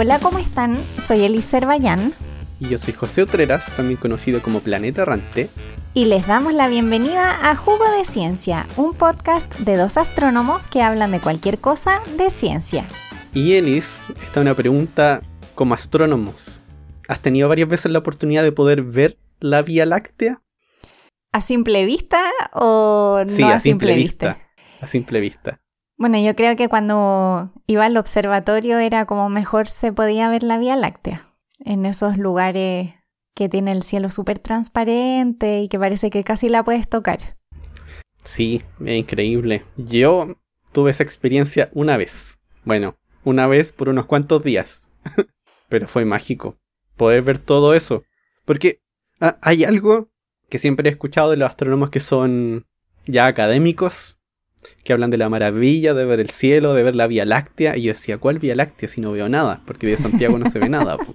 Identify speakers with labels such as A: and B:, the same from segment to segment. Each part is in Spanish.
A: Hola, ¿cómo están? Soy Elise Bayán.
B: Y yo soy José Utreras, también conocido como Planeta Errante.
A: Y les damos la bienvenida a Jugo de Ciencia, un podcast de dos astrónomos que hablan de cualquier cosa de ciencia.
B: Y Elis, está una pregunta como astrónomos. ¿Has tenido varias veces la oportunidad de poder ver la Vía Láctea?
A: ¿A simple vista o no
B: sí,
A: a,
B: simple, vista? A simple vista.
A: Bueno, yo creo que cuando iba al observatorio era como mejor se podía ver la Vía Láctea. En esos lugares que tiene el cielo súper transparente y que parece que casi la puedes tocar.
B: Sí, es increíble. Yo tuve esa experiencia una vez. Bueno, una vez por unos cuantos días. Pero fue mágico poder ver todo eso. Porque hay algo que siempre he escuchado de los astrónomos que son ya académicos que hablan de la maravilla de ver el cielo, de ver la Vía Láctea, y yo decía, ¿cuál Vía Láctea si no veo nada? Porque de Santiago no se ve nada.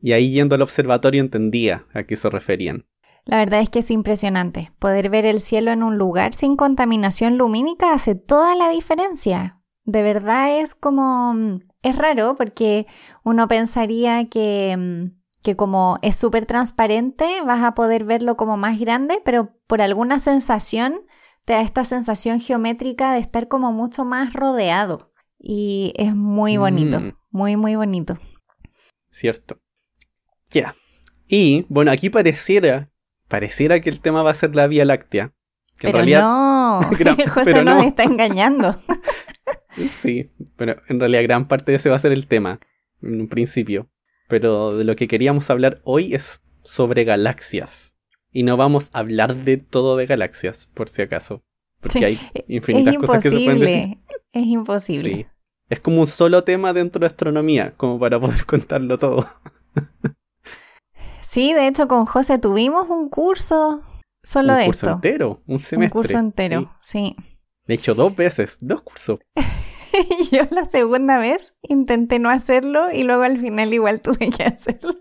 B: Y ahí yendo al observatorio entendía a qué se referían.
A: La verdad es que es impresionante. Poder ver el cielo en un lugar sin contaminación lumínica hace toda la diferencia. De verdad es como... Es raro porque uno pensaría que, que como es súper transparente vas a poder verlo como más grande, pero por alguna sensación te da esta sensación geométrica de estar como mucho más rodeado. Y es muy bonito,
B: Mm.
A: muy, muy bonito.
B: Cierto. Ya. Y, bueno, aquí pareciera, pareciera que el tema va a ser la Vía Láctea. Que
A: pero
B: en realidad,
A: no,
B: Gran-
A: José
B: pero
A: nos
B: no.
A: está engañando.
B: sí, pero en realidad gran parte de ese va a ser el tema, en un principio. Pero de lo que queríamos hablar hoy es sobre galaxias. Y no vamos a hablar de todo de galaxias, por si acaso. Porque
A: Sí,
B: hay
A: es
B: infinitas cosas que se pueden decir.
A: imposible, es imposible.
B: Sí. Es como un solo tema dentro de astronomía, como para poder contarlo todo.
A: Sí, de hecho con José tuvimos un curso solo
B: un
A: de
B: curso
A: esto.
B: entero, un semestre.
A: Un curso entero,
B: sí.
A: sí.
B: De hecho, dos veces, dos cursos.
A: Yo la segunda vez intenté no hacerlo y luego al final igual tuve que hacerlo.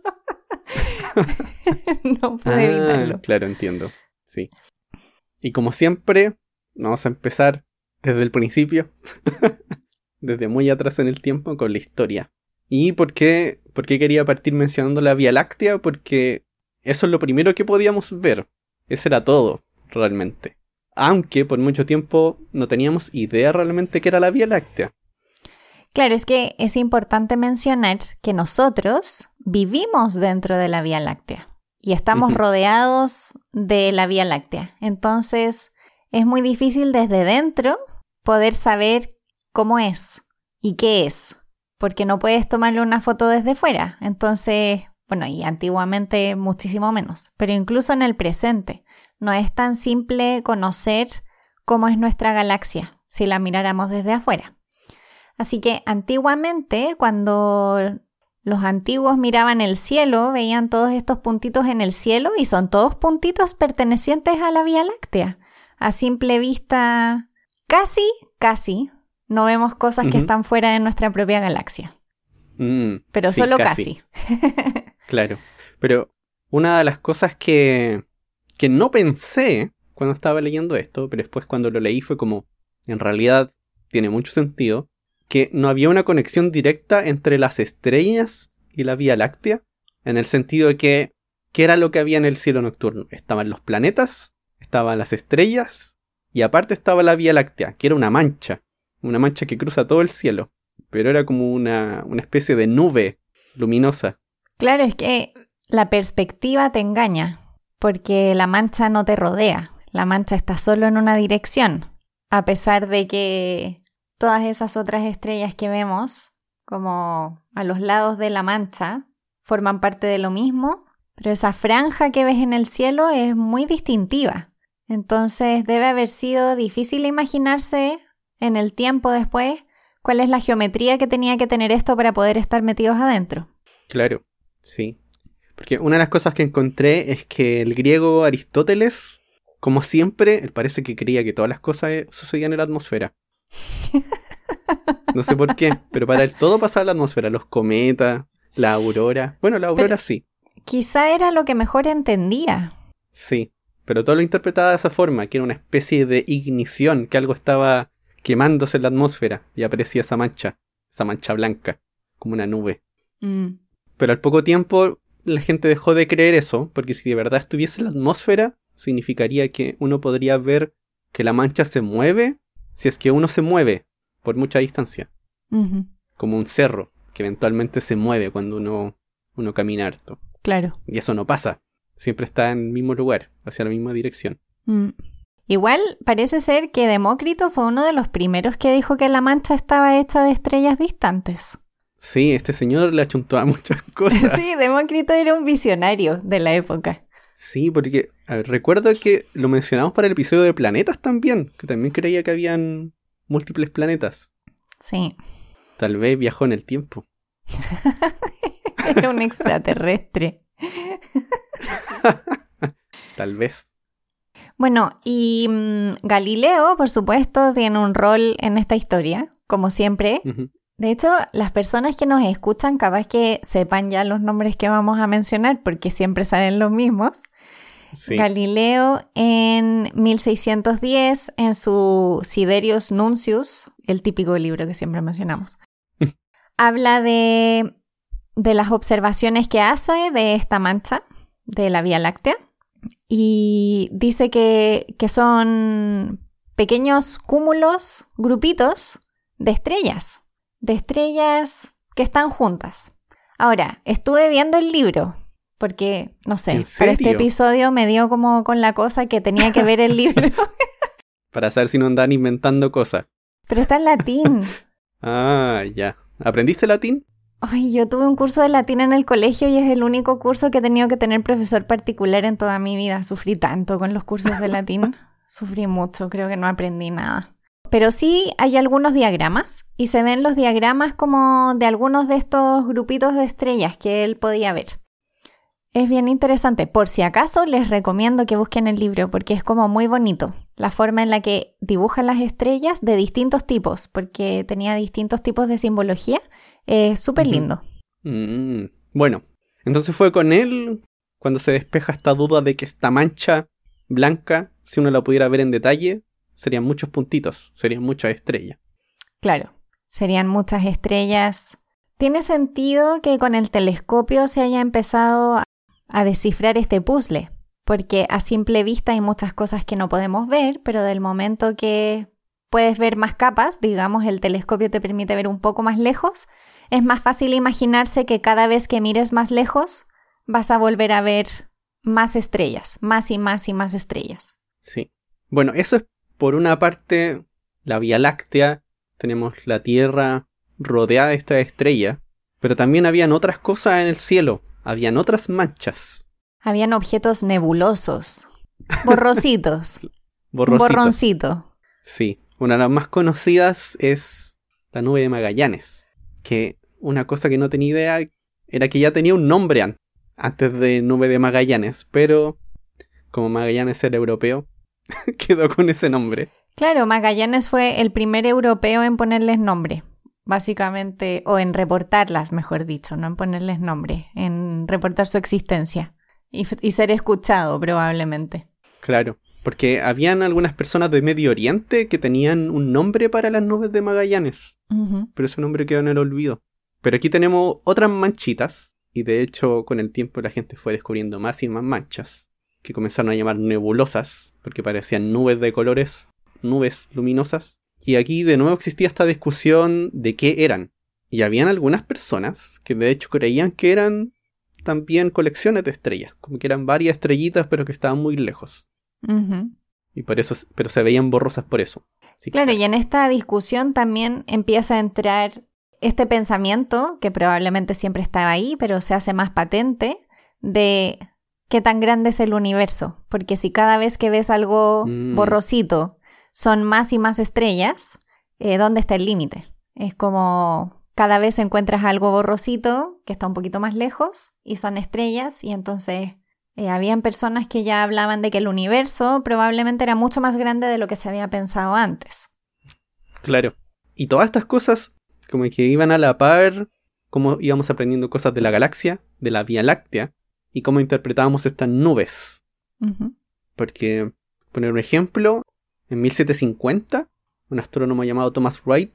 A: no pude
B: Ah,
A: evitarlo.
B: claro, entiendo. Sí. Y como siempre, vamos a empezar desde el principio, desde muy atrás en el tiempo, con la historia. ¿Y por qué, por qué quería partir mencionando la Vía Láctea? Porque eso es lo primero que podíamos ver. Ese era todo, realmente. Aunque por mucho tiempo no teníamos idea realmente que era la Vía Láctea.
A: Claro, es que es importante mencionar que nosotros vivimos dentro de la Vía Láctea y estamos rodeados de la Vía Láctea. Entonces, es muy difícil desde dentro poder saber cómo es y qué es, porque no puedes tomarle una foto desde fuera. Entonces, bueno, y antiguamente muchísimo menos, pero incluso en el presente, no es tan simple conocer cómo es nuestra galaxia si la miráramos desde afuera. Así que antiguamente, cuando los antiguos miraban el cielo, veían todos estos puntitos en el cielo y son todos puntitos pertenecientes a la Vía Láctea. A simple vista, casi, casi, no vemos cosas que están fuera de nuestra propia galaxia.
B: Mm,
A: Pero
B: sí,
A: solo casi.
B: Claro. Pero una de las cosas que, que no pensé cuando estaba leyendo esto, pero después cuando lo leí fue como, en realidad tiene mucho sentido, que no había una conexión directa entre las estrellas y la Vía Láctea, en el sentido de que, ¿qué era lo que había en el cielo nocturno? Estaban los planetas, estaban las estrellas, y aparte estaba la Vía Láctea, que era una mancha, una mancha que cruza todo el cielo, pero era como una, una especie de nube luminosa.
A: Claro, es que la perspectiva te engaña, porque la mancha no te rodea, la mancha está solo en una dirección, a pesar de que todas esas otras estrellas que vemos, como a los lados de la mancha, forman parte de lo mismo, pero esa franja que ves en el cielo es muy distintiva. Entonces debe haber sido difícil imaginarse en el tiempo después cuál es la geometría que tenía que tener esto para poder estar metidos adentro.
B: Claro, sí. Porque una de las cosas que encontré es que el griego Aristóteles, como siempre, él parece que creía que todas las cosas eh, sucedían en la atmósfera. No sé por qué, pero para él todo pasaba en la atmósfera, los cometas, la aurora. Bueno, la aurora
A: Pero-
B: sí,
A: Quizá era lo que mejor entendía.
B: sí. Pero todo lo interpretaba de esa forma, que era una especie de ignición, que algo estaba quemándose en la atmósfera y aparecía esa mancha, esa mancha blanca. como una nube.
A: Mm,
B: Pero al poco tiempo la gente dejó de creer eso, porque si de verdad estuviese en la atmósfera, significaría que uno podría ver que la mancha se mueve si es que uno se mueve por mucha distancia, como un cerro que eventualmente se mueve cuando uno, uno camina harto.
A: Claro.
B: Y eso no pasa, siempre está en el mismo lugar, hacia la misma dirección.
A: Mm. Igual parece ser que Demócrito fue uno de los primeros que dijo que la mancha estaba hecha de estrellas distantes.
B: Sí, este señor le achuntó a muchas cosas.
A: Sí, Demócrito era un visionario de la época.
B: Sí, porque a ver, recuerdo que lo mencionamos para el episodio de planetas también, que también creía que habían múltiples planetas.
A: Sí,
B: Tal vez viajó en el tiempo.
A: era un extraterrestre.
B: Tal vez.
A: Bueno, y mm, Galileo, por supuesto, tiene un rol en esta historia, como siempre. De hecho, las personas que nos escuchan, capaz que sepan ya los nombres que vamos a mencionar, porque siempre salen los mismos.
B: Sí.
A: Galileo en 1610, en su Siderius Nuncius, el típico libro que siempre mencionamos, habla de, de las observaciones que hace de esta mancha de la Vía Láctea y dice que, que son pequeños cúmulos, grupitos de estrellas, de estrellas que están juntas. Ahora, estuve viendo el libro porque, no sé,
B: ¿En
A: para este episodio me dio como con la cosa que tenía que ver el libro,
B: Para saber si no andan inventando cosas.
A: pero está en latín.
B: Ah, ya. ¿Aprendiste latín?
A: Ay, yo tuve un curso de latín en el colegio y es el único curso que he tenido que tener profesor particular en toda mi vida. Sufrí tanto con los cursos de latín. Sufrí mucho, creo que no aprendí nada. Pero sí hay algunos diagramas y se ven los diagramas como de algunos de estos grupitos de estrellas que él podía ver. Es bien interesante. Por si acaso les recomiendo que busquen el libro porque es como muy bonito. La forma en la que dibujan las estrellas de distintos tipos, porque tenía distintos tipos de simbología. Es súper lindo.
B: Mm, Bueno, entonces fue con él cuando se despeja esta duda de que esta mancha blanca, si uno la pudiera ver en detalle, serían muchos puntitos, serían muchas estrellas.
A: Claro, serían muchas estrellas. Tiene sentido que con el telescopio se haya empezado a- descifrar este puzzle, porque a simple vista hay muchas cosas que no podemos ver, pero del momento que puedes ver más capas, digamos, el telescopio te permite ver un poco más lejos, es más fácil imaginarse que cada vez que mires más lejos vas a volver a ver más estrellas, más y más y más estrellas.
B: Sí. Bueno, eso es por una parte la Vía Láctea, tenemos la Tierra rodeada de esta estrella, pero también habían otras cosas en el cielo, habían otras manchas,
A: Habían objetos nebulosos, borrositos,
B: borrositos.
A: borroncito.
B: Sí, una de las más conocidas es la nube de Magallanes, que una cosa que no tenía idea era que ya tenía un nombre an- antes de nube de Magallanes, pero como Magallanes era europeo, quedó con ese nombre.
A: Claro, Magallanes fue el primer europeo en ponerles nombre, básicamente, o en reportarlas, mejor dicho, no en ponerles nombre, en reportar su existencia y, ser escuchado probablemente.
B: Claro, porque habían algunas personas de Medio Oriente que tenían un nombre para las nubes de Magallanes, pero ese nombre quedó en el olvido. Pero aquí tenemos otras manchitas, y de hecho con el tiempo la gente fue descubriendo más y más manchas, que comenzaron a llamar nebulosas, porque parecían nubes de colores, nubes luminosas. Y aquí de nuevo existía esta discusión de qué eran. Y habían algunas personas que de hecho creían que eran también colecciones de estrellas, como que eran varias estrellitas pero que estaban muy lejos. Y por eso, pero se veían borrosas por eso. Así que
A: Claro, y en esta discusión también empieza a entrar este pensamiento, que probablemente siempre estaba ahí, pero se hace más patente, de qué tan grande es el universo. Porque si cada vez que ves algo
B: Mm.
A: borrosito son más y más estrellas, eh, ¿dónde está el límite? Es como cada vez encuentras algo borrosito que está un poquito más lejos y son estrellas y entonces eh, habían personas que ya hablaban de que el universo probablemente era mucho más grande de lo que se había pensado antes.
B: Claro. Y todas estas cosas, como que iban a la par, como íbamos aprendiendo cosas de la galaxia, de la Vía Láctea, y cómo interpretábamos estas nubes. Porque, poner un ejemplo, en 1750, un astrónomo llamado Thomas Wright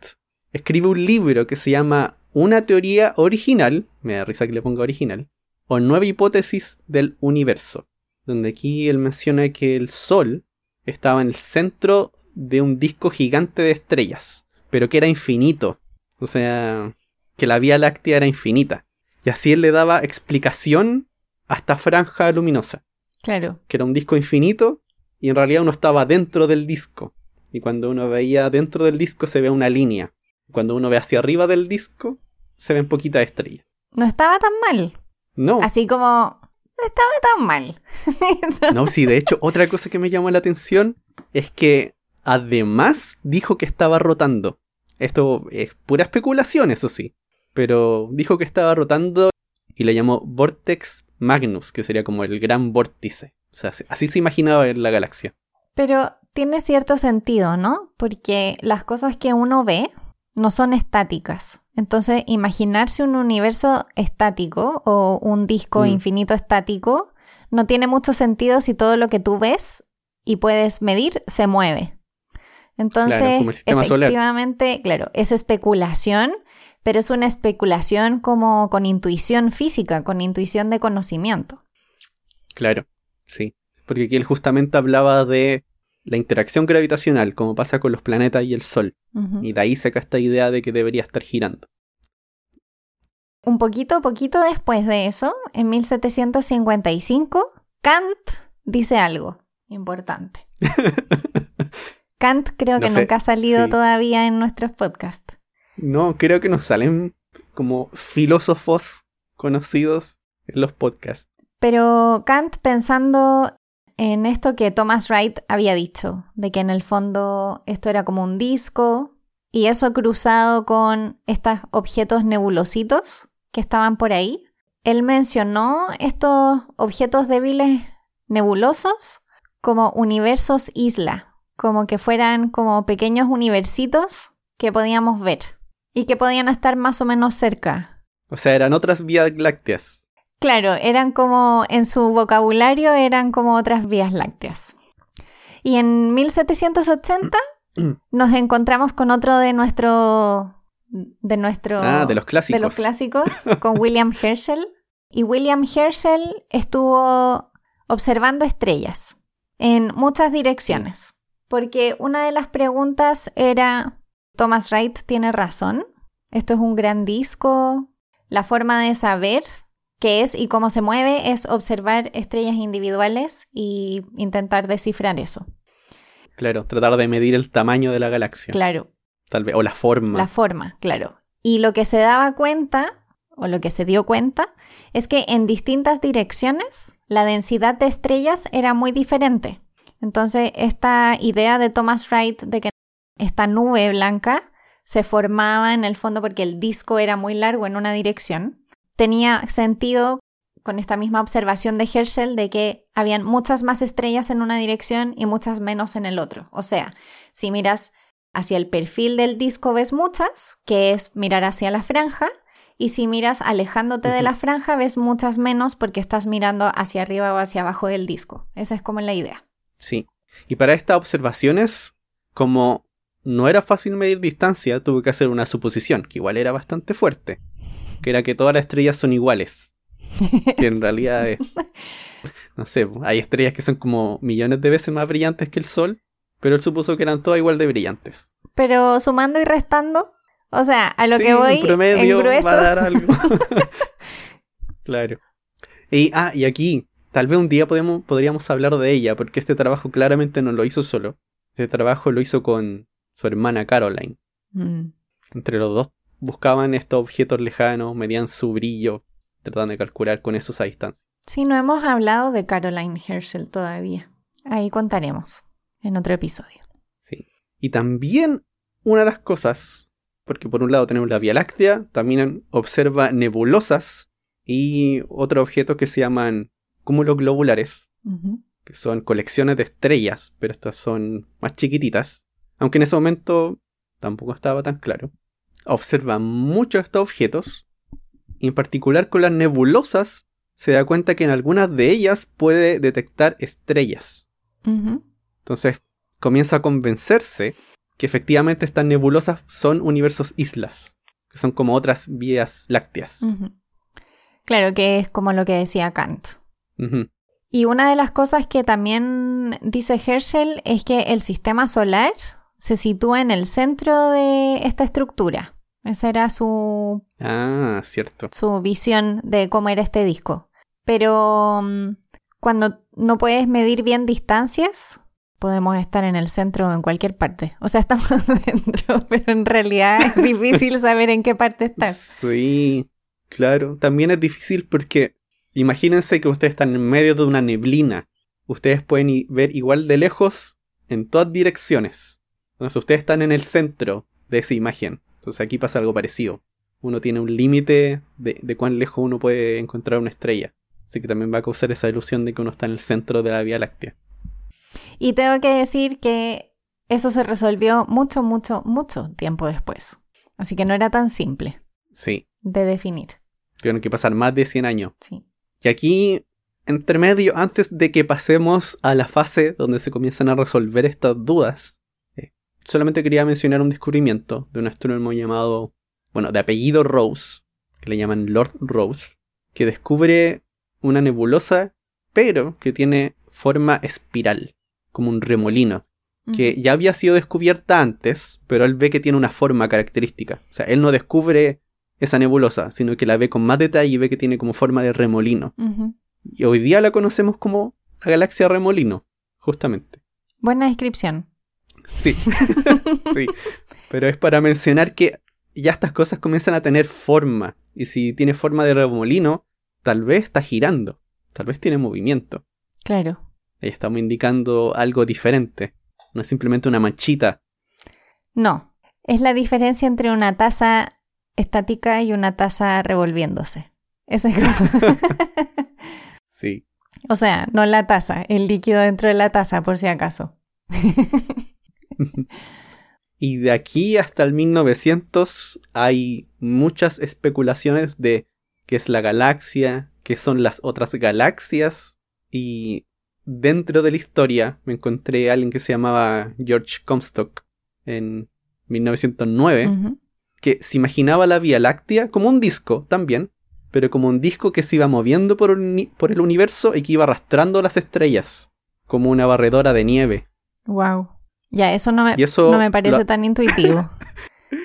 B: escribe un libro que se llama una teoría original, me da risa que le ponga original, o nueva hipótesis del universo, donde aquí él menciona que el Sol estaba en el centro de un disco gigante de estrellas, pero que era infinito, o sea, que la Vía Láctea era infinita, y así él le daba explicación a esta franja luminosa.
A: Claro.
B: Que era un disco infinito y en realidad uno estaba dentro del disco. Y cuando uno veía dentro del disco se ve una línea. Cuando uno ve hacia arriba del disco se ven poquitas estrellas.
A: No estaba tan mal.
B: No.
A: Así como... No estaba tan mal.
B: no, sí, de hecho, otra cosa que me llamó la atención es que además dijo que estaba rotando. Esto es pura especulación, eso sí. Pero dijo que estaba rotando y le llamó Vortex Magnus, que sería como el gran vórtice. O sea, así se imaginaba en la galaxia.
A: Pero tiene cierto sentido, ¿no? Porque las cosas que uno ve no son estáticas. Entonces, imaginarse un universo estático o un disco mm. infinito estático no tiene mucho sentido si todo lo que tú ves y puedes medir se mueve. Entonces, efectivamente, claro, es especulación, pero es una especulación como con intuición física, con intuición de conocimiento.
B: Claro, sí. Porque aquí él justamente hablaba de la interacción gravitacional, como pasa con los planetas y el Sol. Y de ahí saca esta idea de que debería estar girando.
A: Un poquito, poquito después de eso, en 1755, Kant dice algo importante. Kant creo que nunca ha salido todavía en nuestros podcasts.
B: No, creo que nos salen como filósofos conocidos en los podcasts.
A: Pero Kant pensando en esto que Thomas Wright había dicho, de que en el fondo esto era como un disco y eso cruzado con estos objetos nebulositos que estaban por ahí. Él mencionó estos objetos débiles nebulosos como universos isla, como que fueran como pequeños universitos que podíamos ver y que podían estar más o menos cerca.
B: O sea, eran otras vías lácteas.
A: Claro, eran como, en su vocabulario eran como otras vías lácteas. Y en 1780 nos encontramos con otro de nuestro de nuestro
B: ah, de los clásicos
A: de los clásicos con William Herschel y William Herschel estuvo observando estrellas en muchas direcciones porque una de las preguntas era Thomas Wright tiene razón esto es un gran disco la forma de saber qué es y cómo se mueve es observar estrellas individuales y intentar descifrar eso.
B: Claro, tratar de medir el tamaño de la galaxia.
A: Claro.
B: Tal vez, o la forma.
A: La forma, claro. Y lo que se daba cuenta, o lo que se dio cuenta, es que en distintas direcciones la densidad de estrellas era muy diferente. Entonces, esta idea de Thomas Wright de que esta nube blanca se formaba en el fondo porque el disco era muy largo en una dirección tenía sentido con esta misma observación de Herschel de que habían muchas más estrellas en una dirección y muchas menos en el otro. O sea, si miras hacia el perfil del disco ves muchas, que es mirar hacia la franja, y si miras alejándote de la franja ves muchas menos porque estás mirando hacia arriba o hacia abajo del disco. Esa es como la idea.
B: Sí. Y para estas observaciones, como no era fácil medir distancia, tuve que hacer una suposición, que igual era bastante fuerte que era que todas las estrellas son iguales. que en realidad es, no sé, hay estrellas que son como millones de veces más brillantes que el Sol, pero él supuso que eran todas igual de brillantes.
A: Pero sumando y restando, o sea, a lo que voy
B: en promedio va a dar algo. claro. Y, ah, y aquí, tal vez un día podemos, podríamos hablar de ella, porque este trabajo claramente no lo hizo solo. Este trabajo lo hizo con su hermana Caroline. Mm. Entre los dos buscaban estos objetos lejanos, medían su brillo, tratando de calcular con esos a distancia.
A: Sí, no hemos hablado de Caroline Herschel todavía. Ahí contaremos en otro episodio.
B: Sí. Y también una de las cosas, porque por un lado tenemos la Vía Láctea, también observa nebulosas y otros objetos que se llaman cúmulos globulares, que son colecciones de estrellas, pero estas son más chiquititas, aunque en ese momento tampoco estaba tan claro observa muchos estos objetos, y en particular con las nebulosas, se da cuenta que en algunas de ellas puede detectar estrellas. Entonces comienza a convencerse que efectivamente estas nebulosas son universos islas, que son como otras vías lácteas.
A: Claro que es como lo que decía Kant. Y una de las cosas que también dice Herschel es que el sistema solar se sitúa en el centro de esta estructura. Esa era su,
B: Ah, cierto.
A: su visión de cómo era este disco. Pero mm, cuando no puedes medir bien distancias, podemos estar en el centro o en cualquier parte. O sea, estamos dentro, pero en realidad es difícil saber en qué parte estás.
B: Sí, claro. También es difícil porque imagínense que ustedes están en medio de una neblina. Ustedes pueden ver igual de lejos en todas direcciones. Entonces ustedes están en el centro de esa imagen. Entonces aquí pasa algo parecido. Uno tiene un límite de, de cuán lejos uno puede encontrar una estrella. Así que también va a causar esa ilusión de que uno está en el centro de la Vía Láctea.
A: Y tengo que decir que eso se resolvió mucho, mucho, mucho tiempo después. Así que no era tan simple
B: Sí,
A: de definir.
B: tuvieron que pasar más de 100 años.
A: Sí.
B: Y aquí, entre medio, antes de que pasemos a la fase donde se comienzan a resolver estas dudas, solamente quería mencionar un descubrimiento de un astrónomo llamado, bueno, de apellido Rose, que le llaman Lord Rose, que descubre una nebulosa, pero que tiene forma espiral, como un remolino, que ya había sido descubierta antes, pero él ve que tiene una forma característica. O sea, él no descubre esa nebulosa, sino que la ve con más detalle y ve que tiene como forma de remolino. Y hoy día la conocemos como la galaxia remolino, justamente.
A: Buena descripción.
B: Sí, sí. Pero es para mencionar que ya estas cosas comienzan a tener forma. Y si tiene forma de remolino, tal vez está girando. Tal vez tiene movimiento.
A: Claro.
B: Ahí estamos indicando algo diferente. No es simplemente una manchita.
A: No. Es la diferencia entre una taza estática y una taza revolviéndose. Ese es como-
B: Sí.
A: o sea, no la taza, el líquido dentro de la taza, por si acaso.
B: Y de aquí hasta el 1900 hay muchas especulaciones de qué es la galaxia, qué son las otras galaxias. Y dentro de la historia me encontré a alguien que se llamaba George Comstock en 1909,
A: Ujú.
B: que se imaginaba la Vía Láctea como un disco también, pero como un disco que se iba moviendo por, por el universo y que iba arrastrando las estrellas, como una barredora de nieve.
A: Wow. Ya, eso no me,
B: eso
A: no me parece
B: lo-
A: tan intuitivo.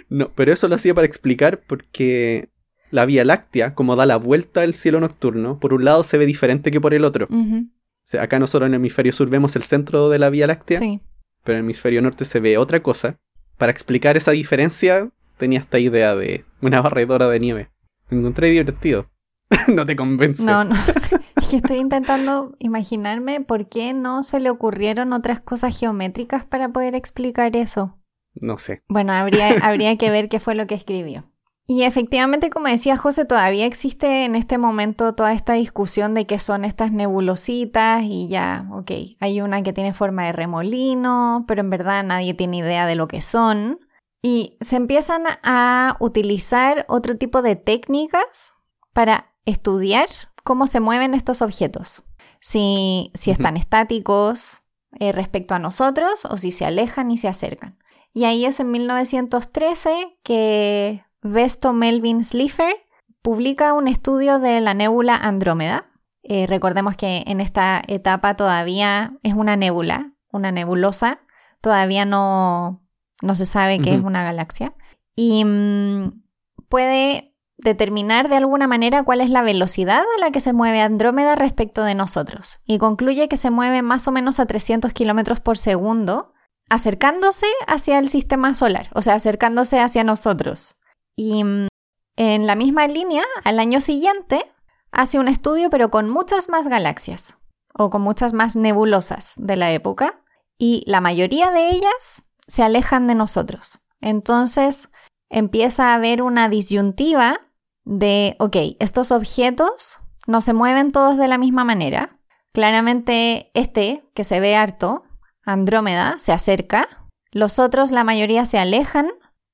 B: No, pero eso lo hacía para explicar porque la Vía Láctea, como da la vuelta al cielo nocturno, por un lado se ve diferente que por el otro. O sea, acá nosotros en el hemisferio sur vemos el centro de la Vía Láctea,
A: Sí.
B: pero en el hemisferio norte se ve otra cosa. Para explicar esa diferencia, tenía esta idea de una barredora de nieve. Lo encontré divertido. no te convence.
A: No, no. Estoy intentando imaginarme por qué no se le ocurrieron otras cosas geométricas para poder explicar eso.
B: No sé.
A: Bueno, habría, habría que ver qué fue lo que escribió. Y efectivamente, como decía José, todavía existe en este momento toda esta discusión de qué son estas nebulositas y ya, ok, hay una que tiene forma de remolino, pero en verdad nadie tiene idea de lo que son. Y se empiezan a utilizar otro tipo de técnicas para estudiar cómo se mueven estos objetos. Si, si están estáticos eh, respecto a nosotros o si se alejan y se acercan. Y ahí es en 1913 que Vesto Melvin Slipher publica un estudio de la nébula Andrómeda. Eh, recordemos que en esta etapa todavía es una nébula, una nebulosa. Todavía no, no se sabe que es una galaxia. Y mm, puede determinar de alguna manera cuál es la velocidad a la que se mueve Andrómeda respecto de nosotros. Y concluye que se mueve más o menos a 300 kilómetros por segundo acercándose hacia el sistema solar, o sea, acercándose hacia nosotros. Y mm, en la misma línea, al año siguiente, hace un estudio, pero con muchas más galaxias, o con muchas más nebulosas de la época, y la mayoría de ellas se alejan de nosotros. Entonces empieza a haber una disyuntiva de, ok, estos objetos no se mueven todos de la misma manera. Claramente este, que se ve harto, Andrómeda, se acerca, los otros, la mayoría, se alejan.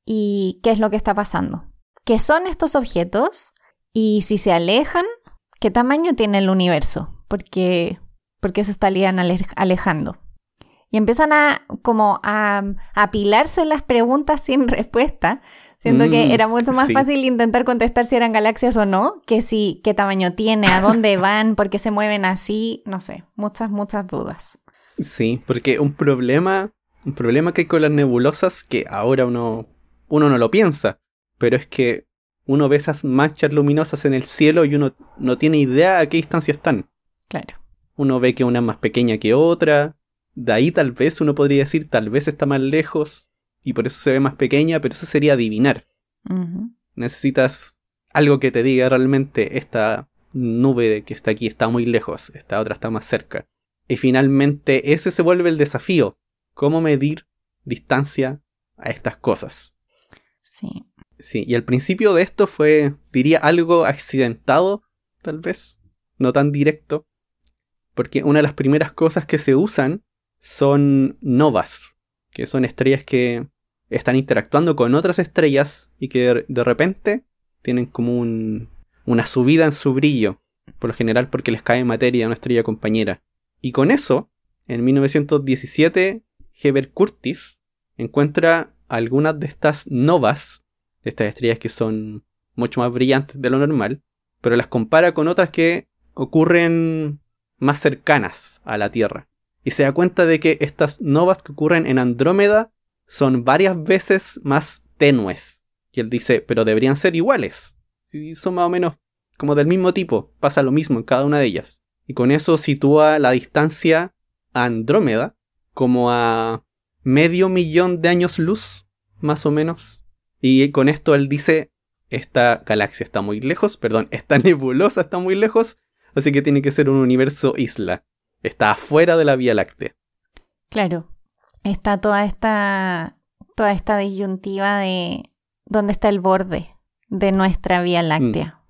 A: ¿Y qué es lo que está pasando? ¿Qué son estos objetos? Y si se alejan, ¿qué tamaño tiene el universo? Porque, porque se estarían ale- alejando. y empiezan a como a, apilarse las preguntas sin respuesta, siendo que
B: Mm,
A: era mucho más
B: sí.
A: fácil intentar contestar si eran galaxias o no, que si qué tamaño tiene, a dónde van, por qué se mueven así, no sé, muchas, muchas dudas.
B: Sí, porque un problema, un problema que hay con las nebulosas que ahora uno, uno no lo piensa, pero es que uno ve esas manchas luminosas en el cielo y uno no tiene idea a qué distancia están.
A: Claro.
B: Uno ve que una es más pequeña que otra, de ahí tal vez uno podría decir tal vez está más lejos y por eso se ve más pequeña, pero eso sería adivinar. Necesitas algo que te diga realmente esta nube que está aquí está muy lejos, esta otra está más cerca. Y finalmente ese se vuelve el desafío. ¿Cómo medir distancia a estas cosas?
A: Sí.
B: Sí, y al principio de esto fue, diría, algo accidentado, tal vez, no tan directo, porque una de las primeras cosas que se usan son novas, que son estrellas que están interactuando con otras estrellas y que de, repente tienen como un, una subida en su brillo, por lo general porque les cae materia a una estrella compañera. Y con eso, en 1917, Heber Curtis encuentra algunas de estas novas, estas estrellas que son mucho más brillantes de lo normal, pero las compara con otras que ocurren más cercanas a la Tierra. Y se da cuenta de que estas novas que ocurren en Andrómeda son varias veces más tenues. Y él dice, pero deberían ser iguales. Si son más o menos como del mismo tipo, pasa lo mismo en cada una de ellas. Y con eso sitúa la distancia a Andrómeda como a medio millón de años luz, más o menos. Y con esto él dice, esta galaxia está muy lejos, perdón, esta nebulosa está muy lejos, así que tiene que ser un universo isla. Está afuera de la Vía Láctea.
A: Claro. Está toda esta, toda esta disyuntiva de dónde está el borde de nuestra Vía Láctea.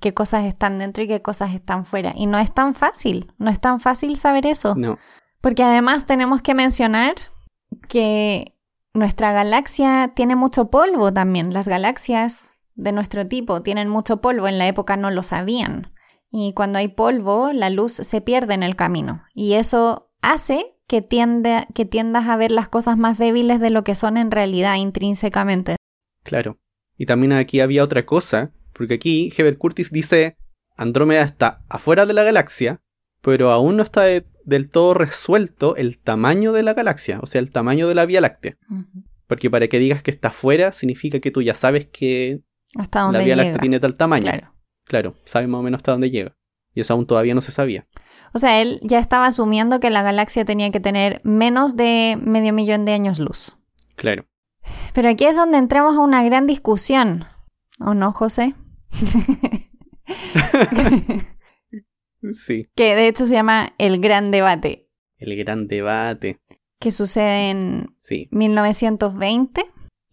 A: Qué cosas están dentro y qué cosas están fuera. Y no es tan fácil, no es tan fácil saber eso.
B: No,
A: Porque además tenemos que mencionar que nuestra galaxia tiene mucho polvo también. Las galaxias de nuestro tipo tienen mucho polvo. En la época no lo sabían. Y cuando hay polvo, la luz se pierde en el camino. Y eso hace que, tiende, que tiendas a ver las cosas más débiles de lo que son en realidad intrínsecamente.
B: claro. Y también aquí había otra cosa, porque aquí Heber Curtis dice, Andrómeda está afuera de la galaxia, pero aún no está de- del todo resuelto el tamaño de la galaxia, o sea, el tamaño de la Vía Láctea. Porque para que digas que está afuera, significa que tú ya sabes que
A: Hasta
B: la Vía
A: llega.
B: Láctea tiene tal tamaño.
A: Claro.
B: Claro, sabe más o menos hasta dónde llega. Y eso aún todavía no se sabía.
A: O sea, él ya estaba asumiendo que la galaxia tenía que tener menos de medio millón de años luz.
B: Claro.
A: Pero aquí es donde entramos a una gran discusión. ¿O no, José?
B: Sí.
A: que de hecho se llama el gran debate,
B: El gran debate.
A: que sucede en
B: Sí.
A: 1920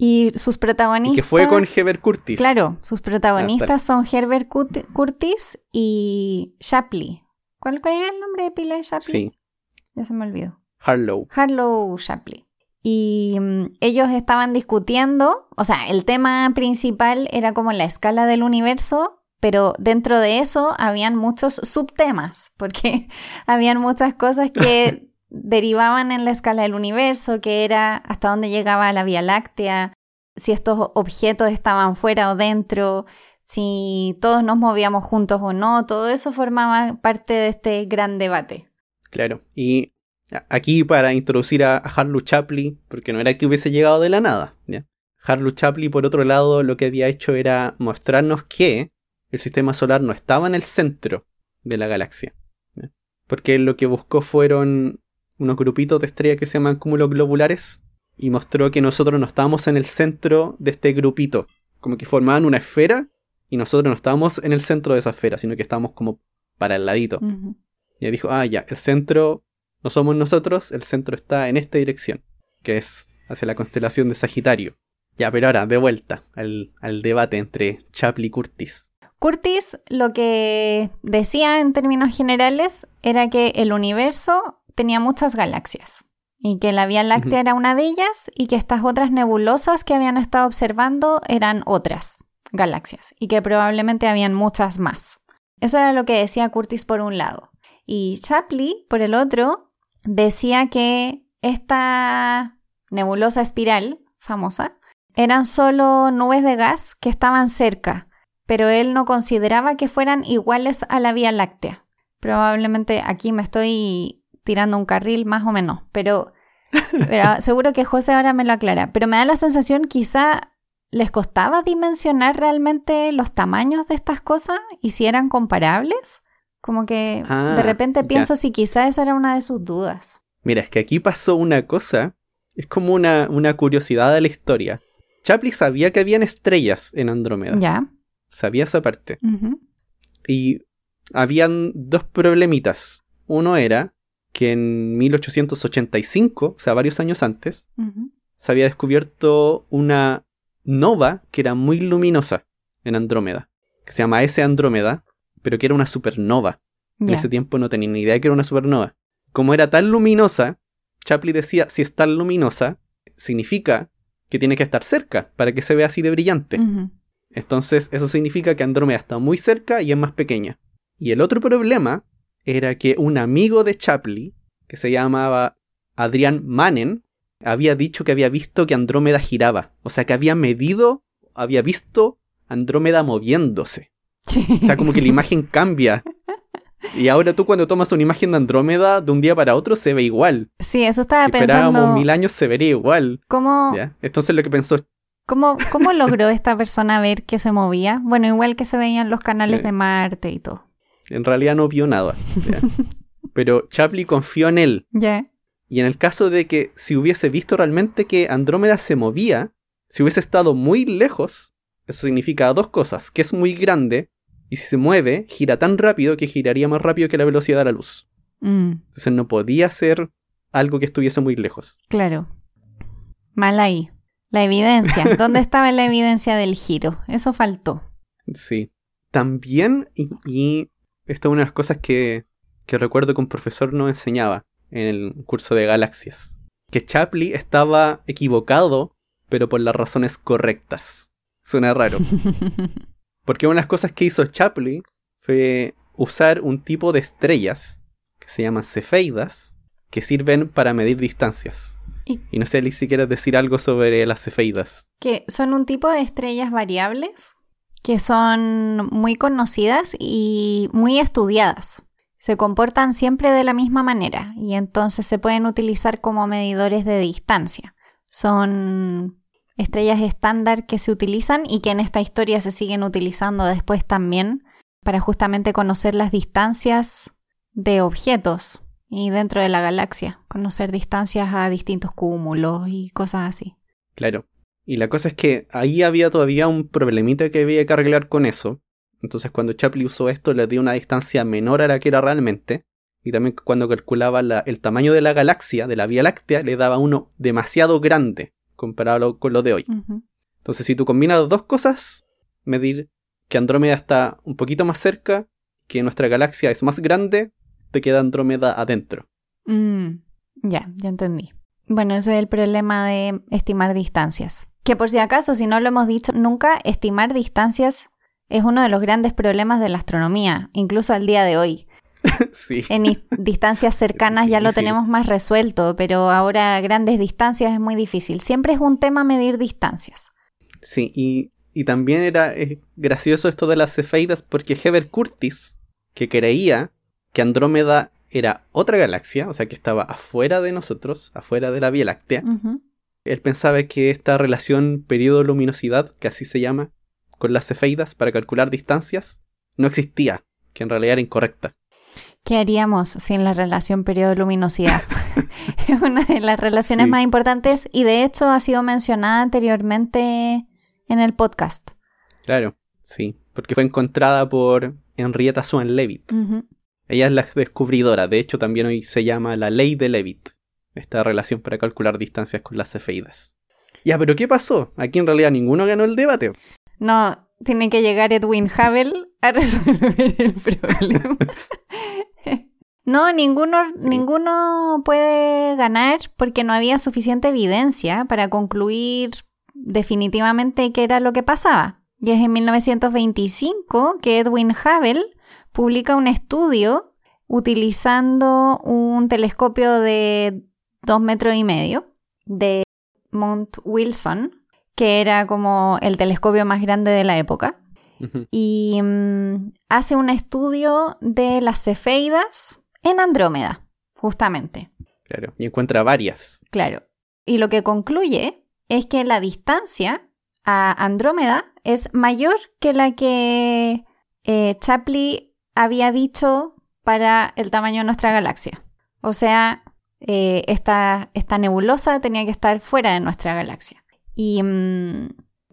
A: y sus protagonistas...
B: Y que fue con Heber Curtis.
A: Claro, sus
B: Ah,
A: protagonistas son Herbert Curtis y Shapley. ¿Cuál, ¿Cuál era el nombre de pila de Shapley?
B: Sí.
A: Ya se me olvidó.
B: Harlow.
A: Harlow Shapley. Y mm, ellos estaban discutiendo, o sea, el tema principal era como la escala del universo, pero dentro de eso habían muchos subtemas, porque habían muchas cosas que derivaban en la escala del universo, que era hasta dónde llegaba la Vía Láctea, si estos objetos estaban fuera o dentro, si todos nos movíamos juntos o no, todo eso formaba parte de este gran debate.
B: Claro. Y aquí para introducir a, Harlow Shapley, porque no era que hubiese llegado de la nada. Harlow Shapley, por otro lado, lo que había hecho era mostrarnos que el sistema solar no estaba en el centro de la galaxia. Porque lo que buscó fueron unos grupitos de estrellas que se llaman cúmulos globulares y mostró que nosotros no estábamos en el centro de este grupito. Como que formaban una esfera y nosotros no estábamos en el centro de esa esfera, sino que estábamos como para el ladito.
A: Ujú.
B: Y ella dijo, ah, ya, el centro no somos nosotros, el centro está en esta dirección, que es hacia la constelación de Sagitario. Ya, pero ahora, de vuelta al, al debate entre Chapley y Curtis.
A: Curtis lo que decía en términos generales era que el universo tenía muchas galaxias y que la Vía Láctea era una de ellas y que estas otras nebulosas que habían estado observando eran otras galaxias y que probablemente habían muchas más. Eso era lo que decía Curtis por un lado. Y Shapley, por el otro, decía que esta nebulosa espiral famosa eran solo nubes de gas que estaban cerca, pero él no consideraba que fueran iguales a la Vía Láctea. Probablemente aquí me estoy tirando un carril más o menos, pero, pero seguro que José ahora me lo aclara. Pero me da la sensación quizá les costaba dimensionar realmente los tamaños de estas cosas y si eran comparables. Como que
B: Ah,
A: de repente
B: ya.
A: pienso si quizá esa era una de sus dudas.
B: Mira, es que aquí pasó una cosa. Es como una, una curiosidad de la historia. Chaplin sabía que habían estrellas en Andrómeda.
A: Ya.
B: Sabía esa parte. Y habían dos problemitas. Uno era que en 1885, o sea, varios años antes, se había descubierto una nova que era muy luminosa en Andrómeda, que se llama S Andrómeda, pero que era una supernova. En ese tiempo no tenía ni idea que era una supernova. Como era tan luminosa, Chaplin decía, si es tan luminosa, significa que tiene que estar cerca para que se vea así de brillante. Entonces, eso significa que Andrómeda está muy cerca y es más pequeña. Y el otro problema era que un amigo de Chaplin, que se llamaba Adrián Manen, había dicho que había visto que Andrómeda giraba. O sea, que había medido, había visto Andrómeda moviéndose. O sea, como que la imagen cambia. Y ahora tú cuando tomas una imagen de Andrómeda de un día para otro se ve igual.
A: Sí, eso estaba
B: Si esperábamos
A: pensando.
B: mil años se vería igual.
A: ¿Cómo,
B: ¿ya? Entonces lo que pensó
A: cómo, ¿Cómo logró esta persona ver que se movía? Bueno, igual que se veían los canales
B: Eh.
A: de Marte y todo.
B: En realidad no vio nada. ¿ya? Pero Chaplin confió en él.
A: Ya.
B: Y en el caso de que si hubiese visto realmente que Andrómeda se movía, si hubiese estado muy lejos, eso significa dos cosas, que es muy grande, y si se mueve, gira tan rápido que giraría más rápido que la velocidad de la luz.
A: Mm,
B: Entonces no podía ser algo que estuviese muy lejos.
A: claro. Mal ahí. La evidencia. ¿Dónde estaba la evidencia del giro? Eso faltó.
B: Sí. También, y, y esto es una de las cosas que, que recuerdo que un profesor nos enseñaba en el curso de galaxias, que Chaplin estaba equivocado, pero por las razones correctas. Suena raro. Porque una de las cosas que hizo Chaplin fue usar un tipo de estrellas que se llaman cefeidas, que sirven para medir distancias.
A: Y-
B: Y no sé si quieres decir algo sobre las cefeidas.
A: que son un tipo de estrellas variables que son muy conocidas y muy estudiadas. Se comportan siempre de la misma manera y entonces se pueden utilizar como medidores de distancia. Son estrellas estándar que se utilizan y que en esta historia se siguen utilizando después también para justamente conocer las distancias de objetos y dentro de la galaxia, conocer distancias a distintos cúmulos y cosas así.
B: Claro. Y la cosa es que ahí había todavía un problemita que había que arreglar con eso. Entonces cuando Chaplin usó esto le dio una distancia menor a la que era realmente. Y también cuando calculaba la- el tamaño de la galaxia, de la Vía Láctea, le daba uno demasiado grande comparado con lo de hoy. Entonces si tú combinas dos cosas, medir que Andrómeda está un poquito más cerca, que nuestra galaxia es más grande, te queda Andrómeda adentro.
A: Mm, ya, ya entendí. Bueno, ese es el problema de estimar distancias. Que por si acaso, si no lo hemos dicho nunca, estimar distancias es uno de los grandes problemas de la astronomía, incluso al día de hoy.
B: sí.
A: En is- distancias cercanas ya lo tenemos más resuelto, pero ahora grandes distancias es muy difícil. Siempre es un tema medir distancias.
B: Sí, y, y también era eh, gracioso esto de las cefeidas porque Heber Curtis, que creía que Andrómeda era otra galaxia, o sea que estaba afuera de nosotros, afuera de la Vía Láctea. Él pensaba que esta relación periodo-luminosidad, que así se llama, con las cefeidas para calcular distancias, no existía, que en realidad era incorrecta.
A: ¿Qué haríamos sin la relación periodo-luminosidad? es una de las relaciones
B: Sí.
A: más importantes y de hecho ha sido mencionada anteriormente en el podcast.
B: Claro, sí, porque fue encontrada por Henrietta Swan Leavitt.
A: Ujú.
B: Ella es la descubridora, de hecho también hoy se llama la ley de Leavitt, esta relación para calcular distancias con las cefeidas. Ya, pero ¿qué pasó? Aquí en realidad ninguno ganó el debate.
A: No, tiene que llegar Edwin Hubble a resolver el problema. no, ninguno,
B: Sí.
A: ninguno puede ganar porque no había suficiente evidencia para concluir definitivamente qué era lo que pasaba. Y es en 1925 que Edwin Hubble publica un estudio utilizando un telescopio de dos metros y medio de Mount Wilson, que era como el telescopio más grande de la época. Y mm, hace un estudio de las cefeidas en Andrómeda, justamente.
B: Claro, y encuentra varias.
A: Claro. Y lo que concluye es que la distancia a Andrómeda es mayor que la que eh, Chapley había dicho para el tamaño de nuestra galaxia. O sea, eh, esta, nebulosa tenía que estar fuera de nuestra galaxia. Y mm,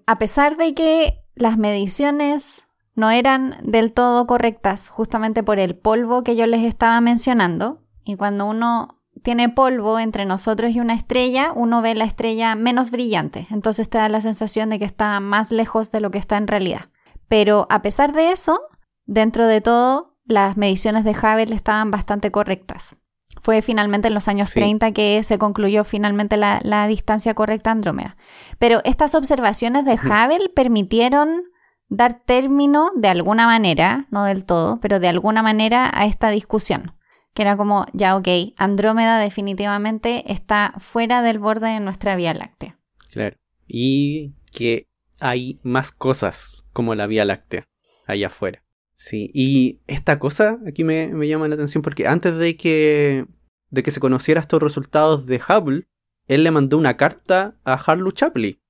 A: a pesar de que las mediciones no eran del todo correctas justamente por el polvo que yo les estaba mencionando, y cuando uno tiene polvo entre nosotros y una estrella, uno ve la estrella menos brillante, entonces te da la sensación de que está más lejos de lo que está en realidad. Pero a pesar de eso, dentro de todo, las mediciones de Hubble estaban bastante correctas. Fue finalmente en los años 30 que se concluyó finalmente la, distancia correcta a Andrómeda. Pero estas observaciones de Hubble permitieron dar término de alguna manera, no del todo, pero de alguna manera a esta discusión. Que era como, ya ok, Andrómeda definitivamente está fuera del borde de nuestra Vía Láctea.
B: Claro. Y que hay más cosas como la Vía Láctea allá afuera. Sí, y esta cosa aquí me, llama la atención porque antes de que, de que se conociera estos resultados de Hubble, él le mandó una carta a Harlow Chapley.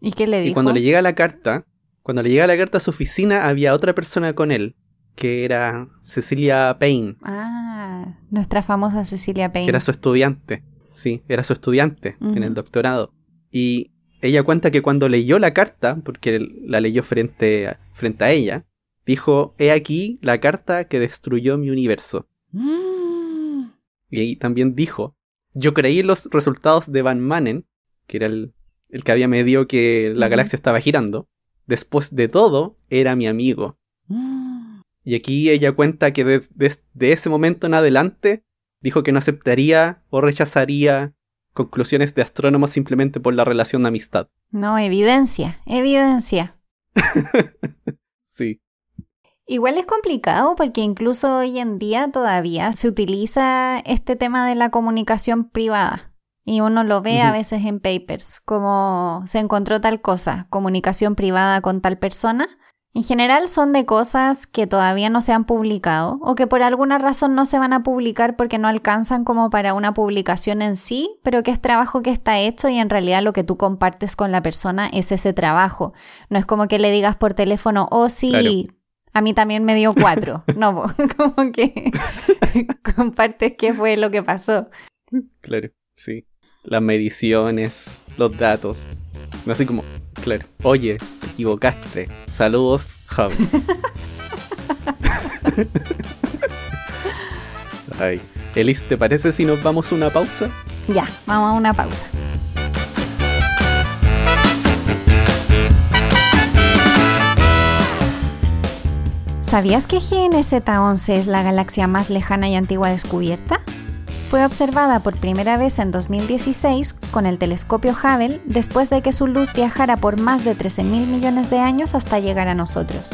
A: ¿Y qué le dijo?
B: Y cuando le llega la carta, cuando le llega la carta a su oficina, había otra persona con él, que era Cecilia Payne.
A: Ah, nuestra famosa Cecilia Payne.
B: Que era su estudiante, sí, era su estudiante en el doctorado. Y ella cuenta que cuando leyó la carta, porque la leyó frente frente a ella, dijo, he aquí la carta que destruyó mi universo. Mm. Y ahí también dijo, yo creí en los resultados de Van Manen, que era el, que había medido que la galaxia estaba girando. Después de todo, era mi amigo. Mm. Y aquí ella cuenta que desde de ese momento en adelante dijo que no aceptaría o rechazaría conclusiones de astrónomos simplemente por la relación de amistad.
A: No, evidencia, evidencia.
B: sí.
A: Igual es complicado porque incluso hoy en día todavía se utiliza este tema de la comunicación privada. Y uno lo ve a veces en papers, como se encontró tal cosa, comunicación privada con tal persona. En general son de cosas que todavía no se han publicado o que por alguna razón no se van a publicar porque no alcanzan como para una publicación en sí, pero que es trabajo que está hecho y en realidad lo que tú compartes con la persona es ese trabajo. No es como que le digas por teléfono, oh sí, a mí también me dio cuatro. no, como que compartes qué fue lo que pasó.
B: Claro, sí. Las mediciones, los datos. Así como, claro, oye, te equivocaste. Saludos, Javi. Ay. Elis, ¿te parece si nos vamos a una pausa?
A: Ya, vamos a una pausa. ¿Sabías que GNZ11 es la galaxia más lejana y antigua descubierta? Fue observada por primera vez en 2016 con el telescopio Hubble después de que su luz viajara por más de 13.000 millones de años hasta llegar a nosotros.